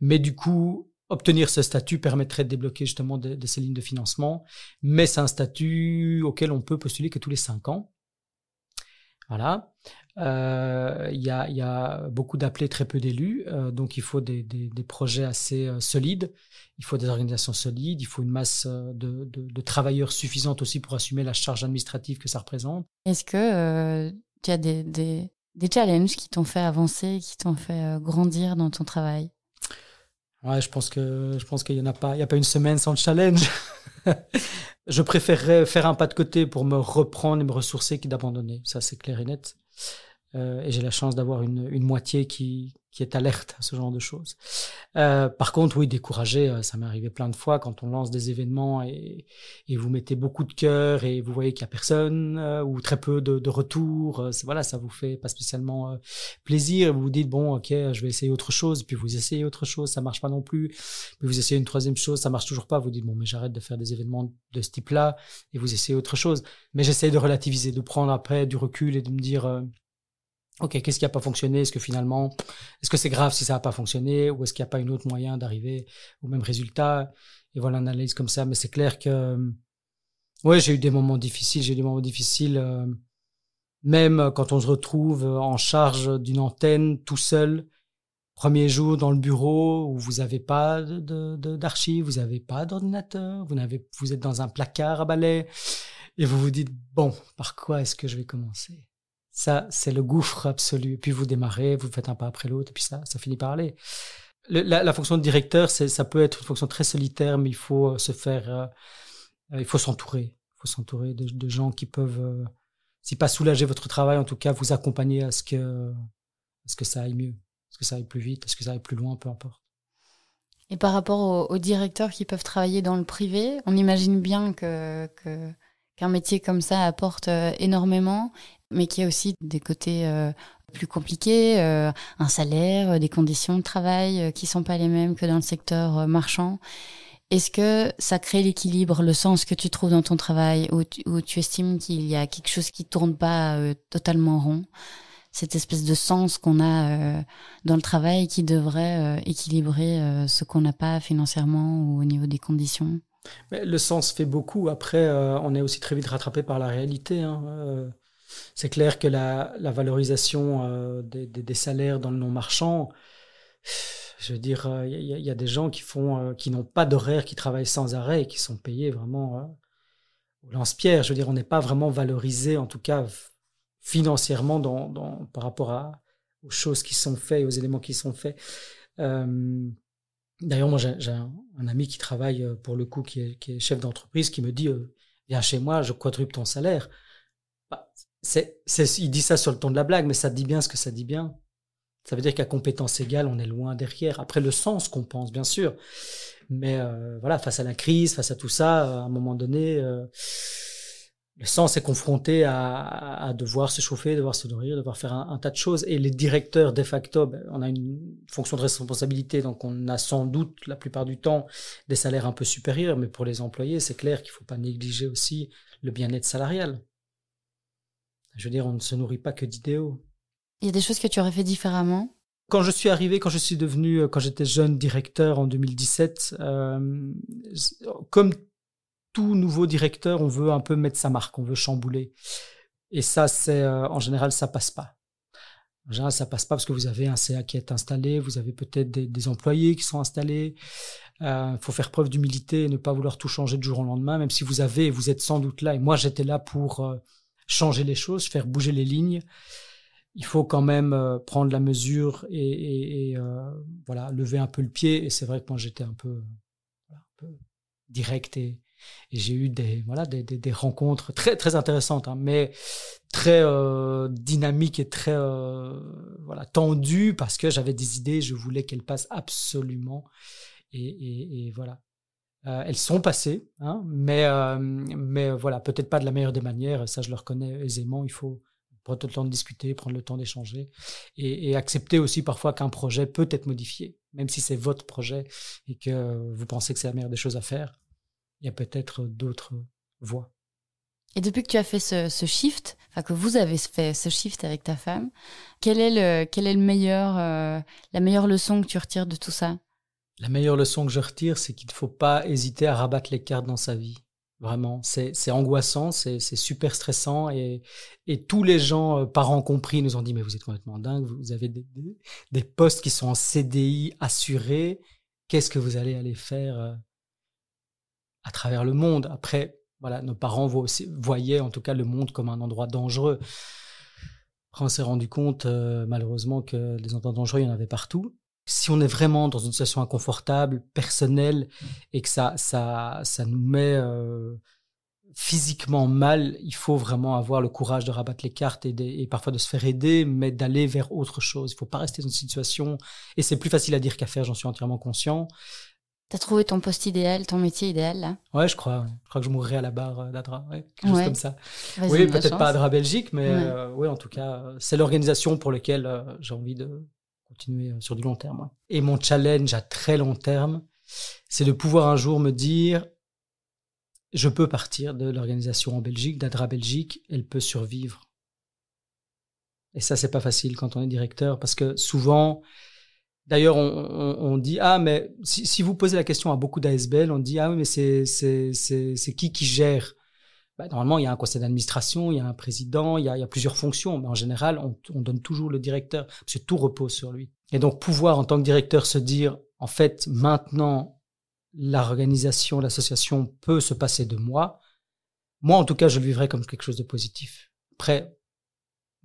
Mais du coup, obtenir ce statut permettrait de débloquer justement de, ces lignes de financement, mais c'est un statut auquel on peut postuler que tous les cinq ans. Voilà. Euh, il y, a, beaucoup d'appelés, très peu d'élus, euh, donc il faut des, projets assez euh, solides, il faut des organisations solides, il faut une masse de, travailleurs suffisante aussi pour assumer la charge administrative que ça représente. Est-ce que tu as des, des challenges qui t'ont fait avancer, qui t'ont fait grandir dans ton travail? Ouais, je pense que je pense qu'il y en a pas, il y a pas une semaine sans challenge. je préférerais faire un pas de côté pour me reprendre et me ressourcer que d'abandonner. Ça, c'est clair et net. Euh, et j'ai la chance d'avoir une, une moitié qui, qui est alerte à ce genre de choses. Euh, par contre, oui, découragé, euh, ça m'est arrivé plein de fois quand on lance des événements et, et vous mettez beaucoup de cœur et vous voyez qu'il y a personne ou très peu de, de retours. Euh, voilà, ça vous fait pas spécialement plaisir. Vous vous dites bon, ok, je vais essayer autre chose. Puis vous essayez autre chose, ça marche pas non plus. Puis vous essayez une troisième chose, ça marche toujours pas. Vous dites bon, mais j'arrête de faire des événements de ce type-là et vous essayez autre chose. Mais j'essaye de relativiser, de prendre après du recul et de me dire OK, qu'est-ce qui n'a pas fonctionné? Est-ce que finalement, est-ce que c'est grave si ça n'a pas fonctionné? Ou est-ce qu'il n'y a pas un autre moyen d'arriver au même résultat? Et voilà l'analyse comme ça. Mais c'est clair que, ouais, j'ai eu des moments difficiles. J'ai eu des moments difficiles, euh, même quand on se retrouve en charge d'une antenne tout seul. Premier jour dans le bureau où vous n'avez pas d'archives, vous n'avez pas d'ordinateur, vous vous êtes dans un placard à balai et vous vous dites bon, par quoi est-ce que je vais commencer? Ça, c'est le gouffre absolu. Puis vous démarrez, vous faites un pas après l'autre, et puis ça, ça finit par aller. la, fonction de directeur, ça peut être une fonction très solitaire, mais il faut euh, se faire, euh, il faut s'entourer. Il faut s'entourer de, gens qui peuvent, euh, si pas soulager votre travail, en tout cas vous accompagner à ce que, à ce que ça aille mieux, à ce que ça aille plus vite, à ce que ça aille plus loin, peu importe. Et par rapport aux, directeurs qui peuvent travailler dans le privé, on imagine bien que qu'un métier comme ça apporte énormément mais qui a aussi des côtés euh, plus compliqués, euh, un salaire, euh, des conditions de travail qui sont pas les mêmes que dans le secteur marchand. Est-ce que ça crée l'équilibre, le sens que tu trouves dans ton travail, où tu, estimes qu'il y a quelque chose qui tourne pas totalement rond? Cette espèce de sens qu'on a dans le travail qui devrait équilibrer ce qu'on n'a pas financièrement ou au niveau des conditions? Le sens fait beaucoup. Après, on est aussi très vite rattrapé par la réalité. Hein. C'est clair que la, valorisation euh, des, salaires dans le non marchand, je veux dire, il euh, y, a des gens qui font, euh, qui n'ont pas d'horaire, qui travaillent sans arrêt qui sont payés vraiment au lance-pierre. Je veux dire, on n'est pas vraiment valorisé, en tout cas financièrement dans, par rapport à, aux choses qui sont faites, aux éléments qui sont faits. D'ailleurs, moi, j'ai un, ami qui travaille pour le coup, qui est, qui est chef d'entreprise, qui me dit Viens chez moi, je quadruple ton salaire. C'est, il dit ça sur le ton de la blague, mais ça dit bien ce que ça dit bien. Ça veut dire qu'à compétence égale, on est loin derrière. Après, le sens qu'on pense, bien sûr. Mais euh, voilà, face à la crise, face à tout ça, à un moment donné, euh, le sens est confronté à, à, devoir se chauffer, devoir se nourrir, devoir faire un, un, tas de choses. Et les directeurs, de facto, ben, on a une fonction de responsabilité, donc on a sans doute, la plupart du temps, des salaires un peu supérieurs. Mais pour les employés, c'est clair qu'il ne faut pas négliger aussi le bien-être salarial. Je veux dire, on ne se nourrit pas que d'idéaux. Il y a des choses que tu aurais fait différemment? Quand je suis arrivé, quand je suis devenu, quand j'étais jeune directeur en 2017, euh, comme tout nouveau directeur, on veut un peu mettre sa marque, on veut chambouler. Et ça, c'est euh, en général, ça passe pas. En général, ça passe pas parce que vous avez un CA qui est installé, vous avez peut-être des, des, employés qui sont installés. Il euh, faut faire preuve d'humilité et ne pas vouloir tout changer du jour au lendemain, même si vous avez, vous êtes sans doute là. Et moi, j'étais là pour euh, changer les choses, faire bouger les lignes. Il faut quand même euh, prendre la mesure et, euh, voilà, lever un peu le pied. Et c'est vrai que moi, j'étais un peu, un peu direct et, j'ai eu des voilà des, des, rencontres très très intéressantes, hein, mais très euh, dynamiques et très voilà tendues parce que j'avais des idées, je voulais qu'elles passent absolument. Et, et voilà, euh, elles sont passées, hein, mais euh, mais voilà peut-être pas de la meilleure des manières. Ça je le reconnais aisément. Il faut prendre le temps de discuter, prendre le temps d'échanger et, accepter aussi parfois qu'un projet peut être modifié, même si c'est votre projet et que vous pensez que c'est la meilleure des choses à faire il y a peut-être d'autres voies. Et depuis que tu as fait ce, shift, enfin que vous avez fait ce shift avec ta femme, quelle est le, est le meilleur, euh, la meilleure leçon que tu retires de tout ça? La meilleure leçon que je retire, c'est qu'il ne faut pas hésiter à rabattre les cartes dans sa vie. Vraiment, c'est angoissant, c'est super stressant et, tous les gens, euh, parents compris, nous ont dit mais vous êtes complètement dingue, vous avez des, postes qui sont en CDI assurés, qu'est-ce que vous allez aller faire euh, à travers le monde? Après, voilà, nos parents voyaient en tout cas le monde comme un endroit dangereux. On s'est rendu compte, euh, malheureusement, que les endroits dangereux, il y en avait partout. Si on est vraiment dans une situation inconfortable, personnelle, et que ça, ça, ça nous met euh, physiquement mal, il faut vraiment avoir le courage de rabattre les cartes et, et parfois de se faire aider, mais d'aller vers autre chose. Il ne faut pas rester dans une situation, et c'est plus facile à dire qu'à faire, j'en suis entièrement conscient, T'as trouvé ton poste idéal, ton métier idéal là? Ouais, je crois. Je crois que je mourrai à la barre euh, d'Adra, ouais, quelque chose comme ça. Oui, peut-être pas Adra Belgique, mais ouais. Euh, oui, en tout cas, c'est l'organisation pour laquelle euh, j'ai envie de continuer euh, sur du long terme. Et mon challenge à très long terme, c'est de pouvoir un jour me dire, je peux partir de l'organisation en Belgique, d'Adra Belgique, elle peut survivre. Et ça, c'est pas facile quand on est directeur, parce que souvent, D'ailleurs, on, dit ah mais si, vous posez la question à beaucoup d'ASBL, on dit ah oui mais c'est qui qui gère bah, Normalement, il y a un conseil d'administration, il y a un président, il y a, plusieurs fonctions, mais en général, on, on, donne toujours le directeur parce que tout repose sur lui. Et donc pouvoir en tant que directeur se dire en fait maintenant l'organisation, l'association peut se passer de moi. Moi, en tout cas, je le vivrais comme quelque chose de positif. Après,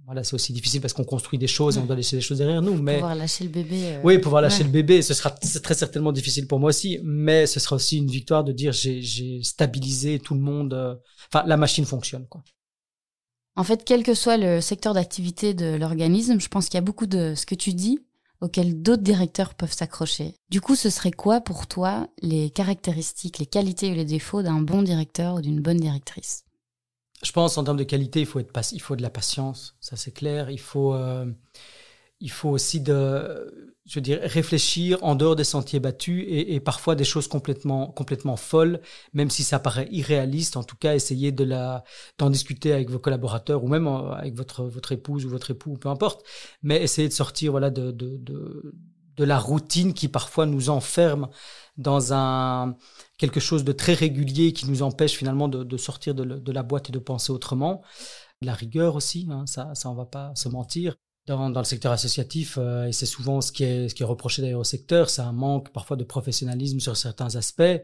voilà, c'est aussi difficile parce qu'on construit des choses et on doit laisser des choses derrière nous. Mais pouvoir lâcher le bébé. Euh... Oui, pouvoir lâcher ouais. le bébé, ce sera très certainement difficile pour moi aussi, mais ce sera aussi une victoire de dire j'ai stabilisé tout le monde. Euh... Enfin, la machine fonctionne, quoi. En fait, quel que soit le secteur d'activité de l'organisme, je pense qu'il y a beaucoup de ce que tu dis auxquels d'autres directeurs peuvent s'accrocher. Du coup, ce serait quoi pour toi les caractéristiques, les qualités ou les défauts d'un bon directeur ou d'une bonne directrice? Je pense en termes de qualité, il faut être il faut de la patience, ça c'est clair. Il faut euh, il faut aussi de je veux réfléchir en dehors des sentiers battus et, parfois des choses complètement complètement folles, même si ça paraît irréaliste. En tout cas, essayer de la d'en discuter avec vos collaborateurs ou même euh, avec votre votre épouse ou votre époux, peu importe. Mais essayer de sortir voilà de de, de la routine qui parfois nous enferme dans un quelque chose de très régulier qui nous empêche finalement de, de sortir de, de, la boîte et de penser autrement. La rigueur aussi, hein, ça, ça on va pas se mentir. Dans, le secteur associatif, euh, et c'est souvent ce qui est, ce qui est reproché d'ailleurs au secteur, c'est un manque parfois de professionnalisme sur certains aspects.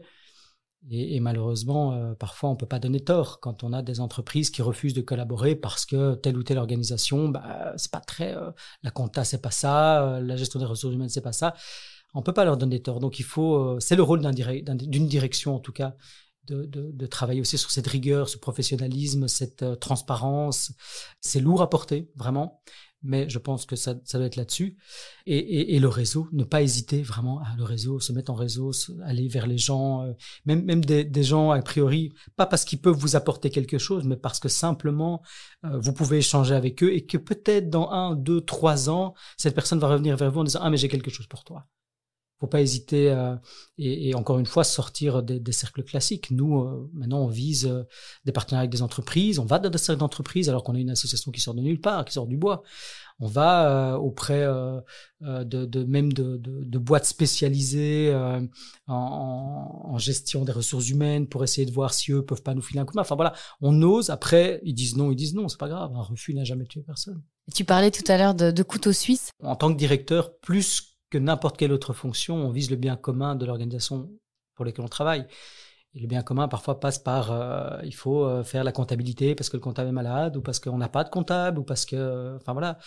Et, malheureusement, euh, parfois, on peut pas donner tort quand on a des entreprises qui refusent de collaborer parce que telle ou telle organisation, bah, c'est pas très, euh, la compta c'est pas ça, la gestion des ressources humaines c'est pas ça. On peut pas leur donner tort. Donc il faut, c'est le rôle d'une direction en tout cas, de, de, de, travailler aussi sur cette rigueur, ce professionnalisme, cette transparence. C'est lourd à porter, vraiment mais je pense que ça, ça doit être là-dessus. Et, et, et, le réseau, ne pas hésiter vraiment à le réseau, se mettre en réseau, aller vers les gens, euh, même, même des, des, gens a priori, pas parce qu'ils peuvent vous apporter quelque chose, mais parce que simplement euh, vous pouvez échanger avec eux et que peut-être dans un, deux, trois ans, cette personne va revenir vers vous en disant ah mais j'ai quelque chose pour toi faut pas hésiter euh, et, et, encore une fois sortir des, des cercles classiques. Nous, euh, maintenant, on vise euh, des partenariats avec des entreprises. On va dans des cercles d'entreprises alors qu'on a une association qui sort de nulle part, qui sort du bois. On va auprès de, de, même de, de, de, boîtes spécialisées en, en, gestion des ressources humaines pour essayer de voir si eux peuvent pas nous filer un coup de main. Enfin voilà, on ose. Après, ils disent non, ils disent non, c'est pas grave. Un refus n'a jamais tué personne. Tu parlais tout à l'heure de, de couteau suisse. En tant que directeur, plus que n'importe quelle autre fonction, on vise le bien commun de l'organisation pour laquelle on travaille. Et le bien commun, parfois, passe par euh, il faut euh, faire la comptabilité parce que le comptable est malade, ou parce qu'on n'a pas de comptable, ou parce que. Enfin voilà.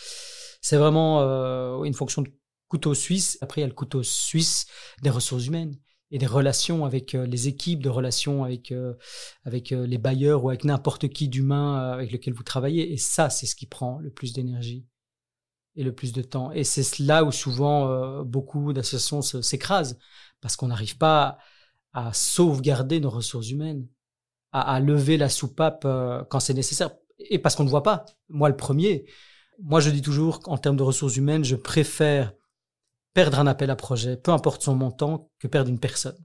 C'est vraiment euh, une fonction de couteau suisse. Après, il y a le couteau suisse des ressources humaines et des relations avec les équipes, de relations avec, avec les bailleurs ou avec n'importe qui d'humain avec lequel vous travaillez. Et ça, c'est ce qui prend le plus d'énergie et le plus de temps. Et c'est là où souvent euh, beaucoup d'associations s'écrasent, parce qu'on n'arrive pas à sauvegarder nos ressources humaines, à, lever la soupape euh, quand c'est nécessaire, et parce qu'on ne voit pas. Moi, le premier, moi je dis toujours qu'en termes de ressources humaines, je préfère perdre un appel à projet, peu importe son montant, que perdre une personne.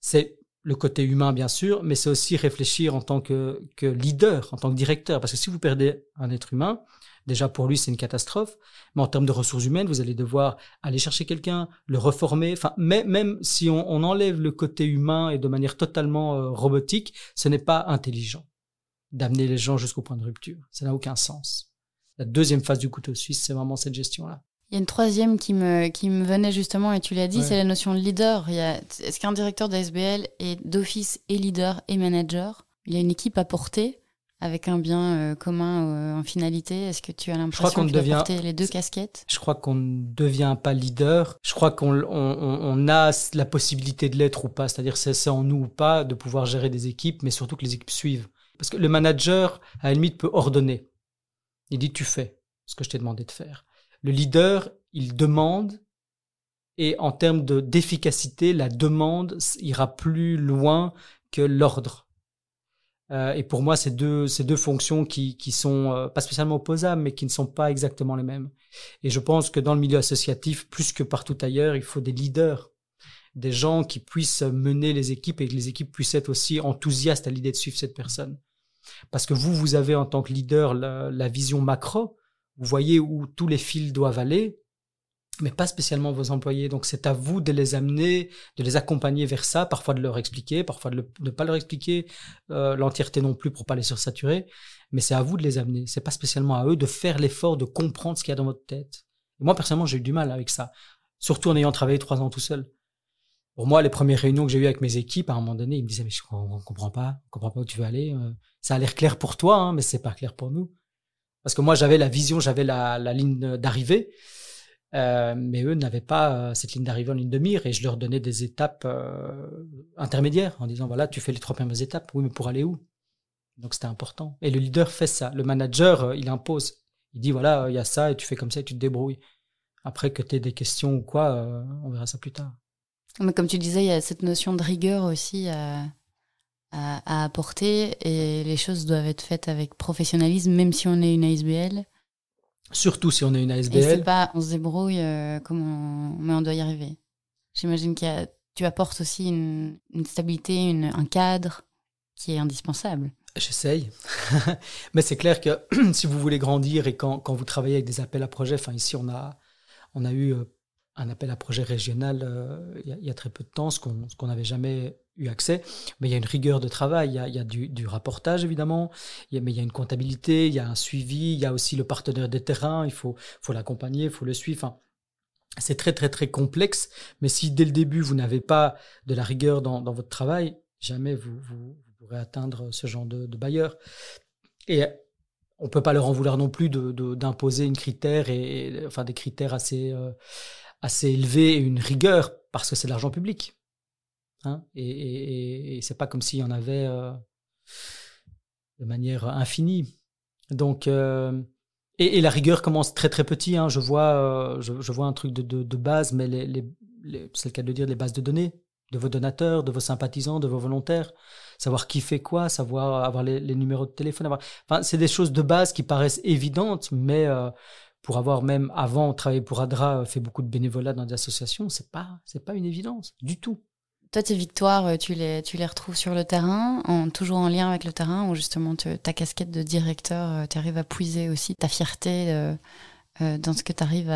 C'est le côté humain, bien sûr, mais c'est aussi réfléchir en tant que leader, en tant que directeur, parce que si vous perdez un être humain, Déjà pour lui, c'est une catastrophe. Mais en termes de ressources humaines, vous allez devoir aller chercher quelqu'un, le reformer. Enfin, mais, même si on, on, enlève le côté humain et de manière totalement euh, robotique, ce n'est pas intelligent d'amener les gens jusqu'au point de rupture. Ça n'a aucun sens. La deuxième phase du couteau suisse, c'est vraiment cette gestion-là. Il y a une troisième qui me, qui me venait justement, et tu l'as dit, c'est la notion de leader. Est-ce qu'un directeur d'ASBL est d'office et leader et manager? Il y a une équipe à porter avec un bien euh, commun euh, en finalité? Est-ce que tu as l'impression de devient... porter les deux casquettes? Je crois qu'on ne devient pas leader. Je crois qu'on on, on, a la possibilité de l'être ou pas. C'est-à-dire c'est en nous ou pas de pouvoir gérer des équipes, mais surtout que les équipes suivent. Parce que le manager, à la limite, peut ordonner. Il dit tu fais ce que je t'ai demandé de faire. Le leader, il demande et en termes d'efficacité, la demande ira plus loin que l'ordre. Euh, et pour moi, c'est deux, ces deux fonctions qui, qui sont euh, pas spécialement opposables, mais qui ne sont pas exactement les mêmes. Et je pense que dans le milieu associatif, plus que partout ailleurs, il faut des leaders, des gens qui puissent mener les équipes et que les équipes puissent être aussi enthousiastes à l'idée de suivre cette personne. Parce que vous, vous avez en tant que leader la, la vision macro, vous voyez où tous les fils doivent aller, mais pas spécialement vos employés. Donc c'est à vous de les amener, de les accompagner vers ça, parfois de leur expliquer, parfois de ne pas leur expliquer euh, l'entièreté non plus pour pas les sursaturer, mais c'est à vous de les amener. C'est pas spécialement à eux de faire l'effort de comprendre ce qu'il y a dans votre tête. Moi personnellement j'ai eu du mal avec ça, surtout en ayant travaillé trois ans tout seul. Pour moi, les premières réunions que j'ai eues avec mes équipes, à un moment donné, ils me disaient mais je on comprend pas, on comprend pas où tu veux aller. Euh, ça a l'air clair pour toi, hein, mais c'est pas clair pour nous. Parce que moi j'avais la vision, j'avais la, la ligne d'arrivée. Euh, mais eux n'avaient pas euh, cette ligne d'arrivée en ligne de mire et je leur donnais des étapes euh, intermédiaires en disant voilà tu fais les trois premières étapes. Oui mais pour aller où? Donc c'était important. Et le leader fait ça. Le manager il impose. Il dit voilà il y a ça et tu fais comme ça et tu te débrouilles. Après que tu aies des questions ou quoi on verra ça plus tard. Mais comme tu disais il y a cette notion de rigueur aussi à, apporter et les choses doivent être faites avec professionnalisme même si on est une ASBL Surtout si on est une ASBL. Et c'est pas on se débrouille euh, comment mais on doit y arriver. J'imagine que tu apportes aussi une, stabilité, une, un cadre qui est indispensable. J'essaye. mais c'est clair que si vous voulez grandir et quand, quand, vous travaillez avec des appels à projets, enfin ici on a, on a eu euh, un appel à projet régional euh, il, y a, très peu de temps, ce qu'on n'avait jamais eu accès. Mais il y a une rigueur de travail, il y a, y a du, rapportage évidemment, mais il y a une comptabilité, il y a un suivi, il y a aussi le partenaire des terrains, il faut, faut l'accompagner, il faut le suivre. Enfin, c'est très très très complexe, mais si dès le début vous n'avez pas de la rigueur dans, dans votre travail, Jamais vous, vous, pourrez atteindre ce genre de, de bailleurs. Et on peut pas leur en vouloir non plus d'imposer de, une critère et, enfin des critères assez euh, assez élevés et une rigueur parce que c'est de l'argent public. Hein et, et, et c'est pas comme s'il y en avait euh, de manière infinie. Donc euh, et, la rigueur commence très très petit. Hein. Je vois je, je, vois un truc de, de, base, mais c'est le cas de dire les bases de données de vos donateurs, de vos sympathisants, de vos volontaires, savoir qui fait quoi, savoir avoir les, numéros de téléphone. Enfin, c'est des choses de base qui paraissent évidentes, mais euh, pour avoir même avant travaillé pour Adra, euh, fait beaucoup de bénévolat dans des associations, c'est pas c'est pas une évidence du tout. Toi, tes victoires, euh, tu les, tu les retrouves sur le terrain, toujours en lien avec le terrain, ou justement ta casquette de directeur, tu arrives à puiser aussi ta fierté dans ce que tu arrives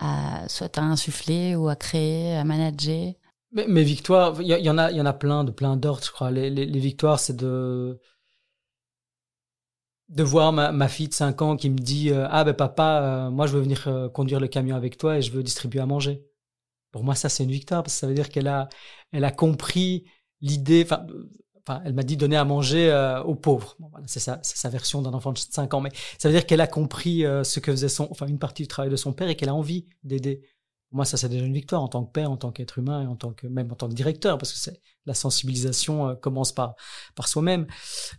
à, soit à insuffler ou à créer, à manager? Mes, victoires, il y, en a, y en a plein, de plein d'ordres, je crois. Les, victoires, c'est de de voir ma, fille de 5 ans qui me dit euh, ah ben papa euh, moi je veux venir euh, conduire le camion avec toi et je veux distribuer à manger pour moi ça c'est une victoire parce que ça veut dire qu'elle a elle a compris l'idée enfin elle m'a dit donner à manger aux pauvres. Voilà, c'est sa version d'un enfant de 5 ans mais ça veut dire qu'elle a compris ce que faisait son enfin une partie du travail de son père et qu'elle a envie d'aider moi, ça, c'est déjà une victoire en tant que père, en tant qu'être humain et en tant que, même en tant que directeur, parce que c'est la sensibilisation euh, commence par, par soi-même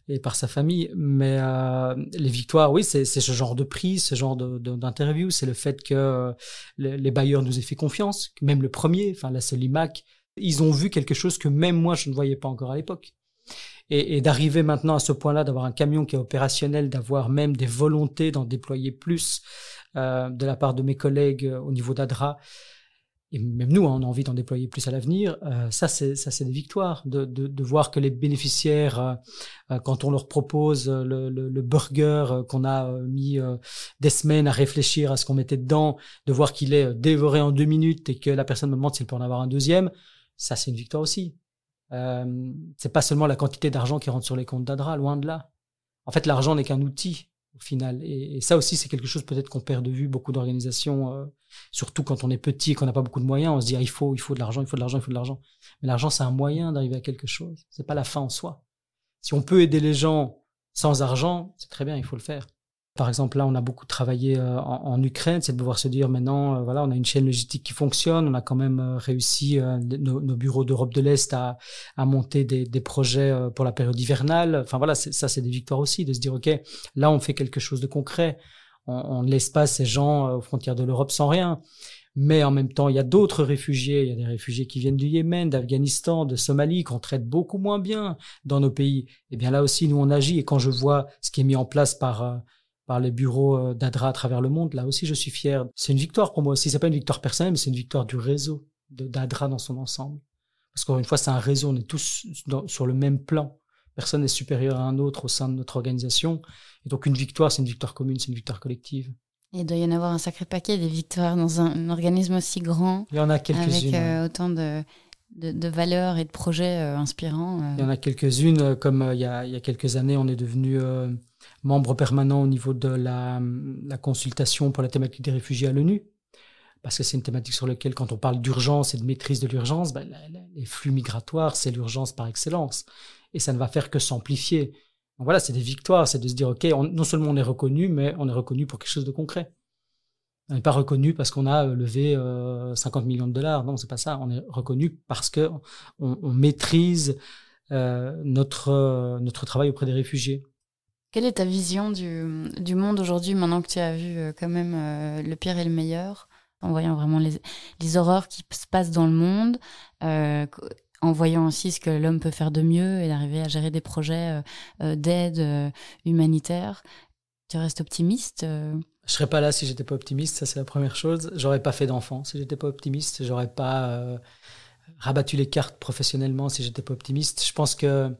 et par sa famille. Mais euh, les victoires, oui, c'est ce genre de prix, ce genre d'interview, c'est le fait que euh, les, bailleurs nous aient fait confiance, même le premier, enfin la Solimac, ils ont vu quelque chose que même moi, je ne voyais pas encore à l'époque. Et, et d'arriver maintenant à ce point-là, d'avoir un camion qui est opérationnel, d'avoir même des volontés d'en déployer plus, euh, de la part de mes collègues euh, au niveau d'Adra. Et même nous, hein, on a envie d'en déployer plus à l'avenir. Euh, ça, c'est ça, c'est des victoires de, de, voir que les bénéficiaires, quand on leur propose le, burger qu'on a mis des semaines à réfléchir à ce qu'on mettait dedans, de voir qu'il est dévoré en deux minutes et que la personne me demande s'il peut en avoir un deuxième, ça, c'est une victoire aussi. C'est pas seulement la quantité d'argent qui rentre sur les comptes d'Adra, loin de là. En fait, l'argent n'est qu'un outil au final. Et, ça aussi, c'est quelque chose peut-être qu'on perd de vue beaucoup d'organisations, euh, surtout quand on est petit et qu'on n'a pas beaucoup de moyens. On se dit ah, il faut, il faut de l'argent, il faut de l'argent, il faut de l'argent. Mais l'argent, c'est un moyen d'arriver à quelque chose. C'est pas la fin en soi. Si on peut aider les gens sans argent, c'est très bien, il faut le faire. Par exemple, là, on a beaucoup travaillé euh, en, Ukraine, c'est de pouvoir se dire maintenant, euh, voilà, on a une chaîne logistique qui fonctionne, on a quand même euh, réussi nos, bureaux d'Europe de l'Est à, à, monter des, des, projets pour la période hivernale. Enfin voilà, ça, c'est des victoires aussi, de se dire, ok, là, on fait quelque chose de concret. On, ne laisse pas ces gens aux frontières de l'Europe sans rien. Mais en même temps, il y a d'autres réfugiés. Il y a des réfugiés qui viennent du Yémen, d'Afghanistan, de Somalie, qu'on traite beaucoup moins bien dans nos pays. Eh bien là aussi, nous, on agit. Et quand je vois ce qui est mis en place par par les bureaux euh, d'Adra à travers le monde. Là aussi, je suis fier. C'est une victoire pour moi aussi. C'est pas une victoire personnelle, mais c'est une victoire du réseau d'Adra dans son ensemble. Parce qu'encore une fois, c'est un réseau. On est tous sur le même plan. Personne n'est supérieur à un autre au sein de notre organisation. Et donc, une victoire, c'est une victoire commune, c'est une victoire collective. il doit y en avoir un sacré paquet des victoires dans un, organisme aussi grand. Il y en a quelques-unes. Avec euh, autant de, de, valeurs et de projets euh, inspirants. Il y en a quelques-unes, comme il, y a, quelques années, on est devenu membre permanent au niveau de la, la consultation pour la thématique des réfugiés à l'ONU, parce que c'est une thématique sur laquelle, quand on parle d'urgence et de maîtrise de l'urgence, ben, les flux migratoires, c'est l'urgence par excellence. Et ça ne va faire que s'amplifier. Donc voilà, c'est des victoires, c'est de se dire, OK, non seulement on est reconnu, mais on est reconnu pour quelque chose de concret. On n'est pas reconnu parce qu'on a euh, levé 50 euh, millions de dollars. Non, c'est pas ça. On est reconnu parce que on, maîtrise euh, notre, notre travail auprès des réfugiés. Quelle est ta vision du, du monde aujourd'hui, maintenant que tu as vu quand même le pire et le meilleur, en voyant vraiment les, les horreurs qui se passent dans le monde, en voyant aussi ce que l'homme peut faire de mieux et d'arriver à gérer des projets d'aide humanitaire? Tu restes optimiste Je serais pas là si j'étais pas optimiste, ça c'est la première chose. J'aurais pas fait d'enfant si j'étais pas optimiste. J'aurais pas rabattu les cartes professionnellement si j'étais pas optimiste. Je pense que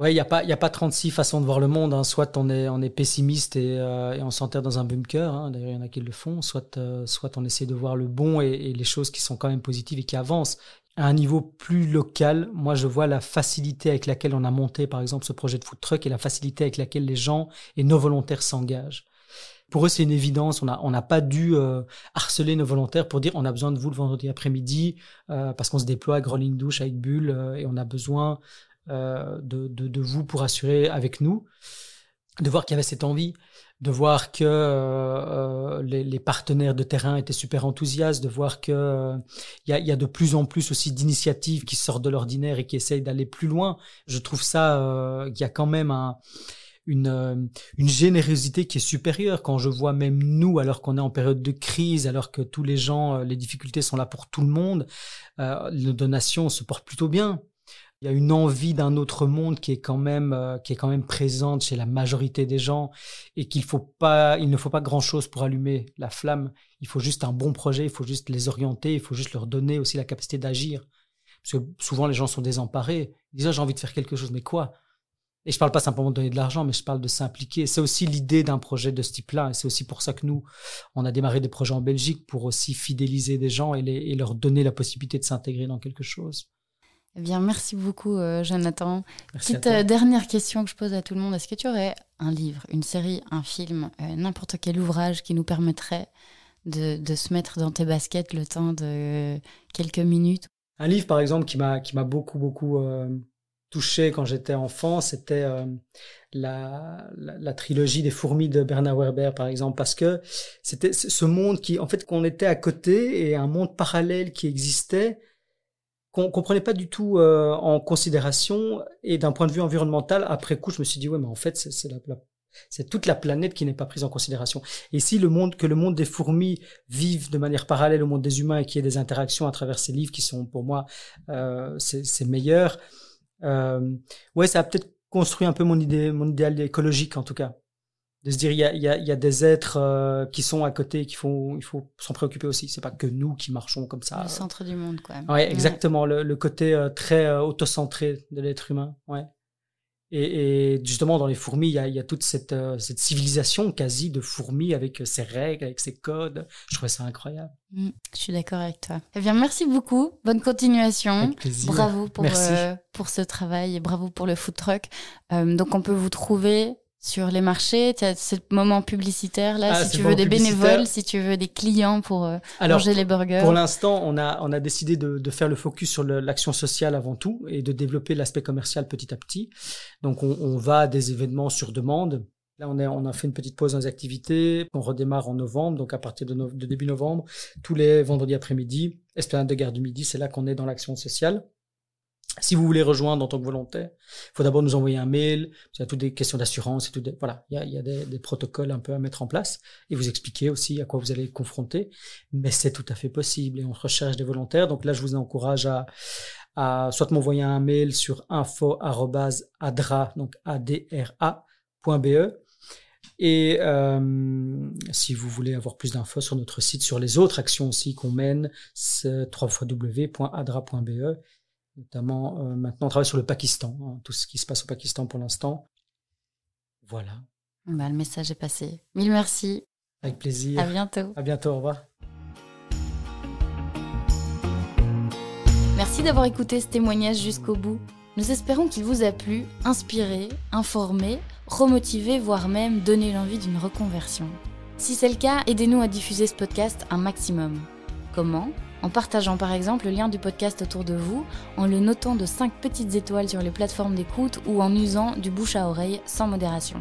Ouais, il n'y a, pas, y a pas 36 façons de voir le monde. Hein. Soit on est, on est pessimiste et, euh, on s'enterre dans un bunker. Hein. D'ailleurs, il y en a qui le font. Soit, euh, soit on essaie de voir le bon et, les choses qui sont quand même positives et qui avancent. À un niveau plus local, moi, je vois la facilité avec laquelle on a monté, par exemple, ce projet de food truck et la facilité avec laquelle les gens et nos volontaires s'engagent. Pour eux, c'est une évidence. On n'a pas dû euh, harceler nos volontaires pour dire on a besoin de vous le vendredi après-midi euh, parce qu'on se déploie avec Rolling Douche, avec Bulle, euh, et on a besoin de, vous pour assurer avec nous. De voir qu'il y avait cette envie, de voir que les, les, partenaires de terrain étaient super enthousiastes, de voir que il y, a, y, a, de plus en plus aussi d'initiatives qui sortent de l'ordinaire et qui essayent d'aller plus loin. Je trouve ça, il y a quand même un une, euh, une générosité qui est supérieure. Quand je vois même nous, alors qu'on est en période de crise, alors que tous les gens, euh, les difficultés sont là pour tout le monde, euh, les donations se portent plutôt bien. Il y a une envie d'un autre monde qui est quand même euh, qui est quand même présente chez la majorité des gens et qu'il faut pas il ne faut pas grand chose pour allumer la flamme. Il faut juste un bon projet, il faut juste les orienter, il faut juste leur donner aussi la capacité d'agir. Parce que souvent les gens sont désemparés. Ils disent ah, j'ai envie de faire quelque chose, mais quoi? Et je parle pas simplement de donner de l'argent, mais je parle de s'impliquer. C'est aussi l'idée d'un projet de ce type-là. Et c'est aussi pour ça que nous, on a démarré des projets en Belgique pour aussi fidéliser des gens et leur donner la possibilité de s'intégrer dans quelque chose. Eh bien, merci beaucoup, euh, Jonathan. Petite euh, dernière question que je pose à tout le monde. Est-ce que tu aurais un livre, une série, un film, euh, n'importe quel ouvrage qui nous permettrait de, de, se mettre dans tes baskets le temps de quelques minutes? Un livre, par exemple, qui m'a beaucoup, beaucoup touché quand j'étais enfant, c'était la, la, trilogie des fourmis de Bernard Werber, par exemple, parce que c'était ce monde qui, en fait, qu'on était à côté et un monde parallèle qui existait qu'on comprenait pas du tout euh, en considération et d'un point de vue environnemental après coup je me suis dit ouais mais en fait c'est la, c'est toute la planète qui n'est pas prise en considération. Et si le monde, que le monde des fourmis vive de manière parallèle au monde des humains et qu'il y ait des interactions à travers ces livres qui sont pour moi euh, c'est meilleur, euh, ouais, ça a peut-être construit un peu mon idée, mon idéal écologique en tout cas. De se dire, il y a, y, a, y a, des êtres euh, qui sont à côté, qu'il faut, il faut s'en préoccuper aussi. C'est pas que nous qui marchons comme ça. Le centre du monde, quoi. Ouais, exactement. Le, le, côté euh, très euh, autocentré de l'être humain. Ouais. Et, et, justement, dans les fourmis, il y a, y a toute cette, cette, civilisation quasi de fourmis avec ses règles, avec ses codes. Je trouvais ça incroyable. Mm, je suis d'accord avec toi. Eh bien, merci beaucoup. Bonne continuation. Bravo pour, pour ce travail et bravo pour le food truck. Donc, on peut vous trouver sur les marchés Tu as ce moment publicitaire là, ah, si tu veux des bénévoles, si tu veux des clients pour euh, manger les burgers. Pour l'instant, on a, on a décidé de, de faire le focus sur l'action sociale avant tout et de développer l'aspect commercial petit à petit. Donc, on, on, va à des événements sur demande. Là, on, est, on a fait une petite pause dans les activités. On redémarre en novembre, donc à partir de, de début novembre, tous les vendredis après-midi, Esplanade de Gare du Midi, c'est là qu'on est dans l'action sociale. Si vous voulez rejoindre en tant que volontaire, il faut d'abord nous envoyer un mail. Il y a toutes des questions d'assurance et tout. voilà, il y a, des, protocoles un peu à mettre en place et vous expliquer aussi à quoi vous allez être confronter. Mais c'est tout à fait possible et on recherche des volontaires. Donc là, je vous encourage à, à soit m'envoyer un mail sur info@adra donc adra.be et euh, si vous voulez avoir plus d'infos sur notre site, sur les autres actions aussi qu'on mène, c'est www.adra.be Notamment, euh, maintenant, on travaille sur le Pakistan, hein, tout ce qui se passe au Pakistan pour l'instant. Voilà. Bah, le message est passé. Mille merci. Avec plaisir. À bientôt. À bientôt, au revoir. Merci d'avoir écouté ce témoignage jusqu'au bout. Nous espérons qu'il vous a plu, inspiré, informé, remotivé, voire même donné l'envie d'une reconversion. Si c'est le cas, aidez-nous à diffuser ce podcast un maximum. Comment? En partageant par exemple le lien du podcast autour de vous, en le notant de 5 petites étoiles sur les plateformes d'écoute ou en usant du bouche à oreille sans modération.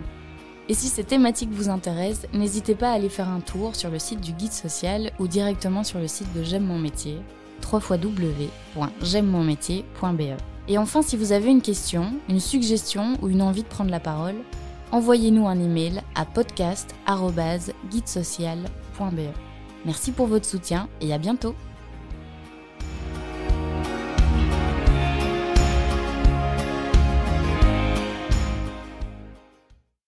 Et si ces thématiques vous intéressent, n'hésitez pas à aller faire un tour sur le site du guide social ou directement sur le site de J'aime mon métier, www.j'aime-mon-métier.be. Et enfin, si vous avez une question, une suggestion ou une envie de prendre la parole, envoyez-nous un email à podcast.guidesocial.be. Merci pour votre soutien et à bientôt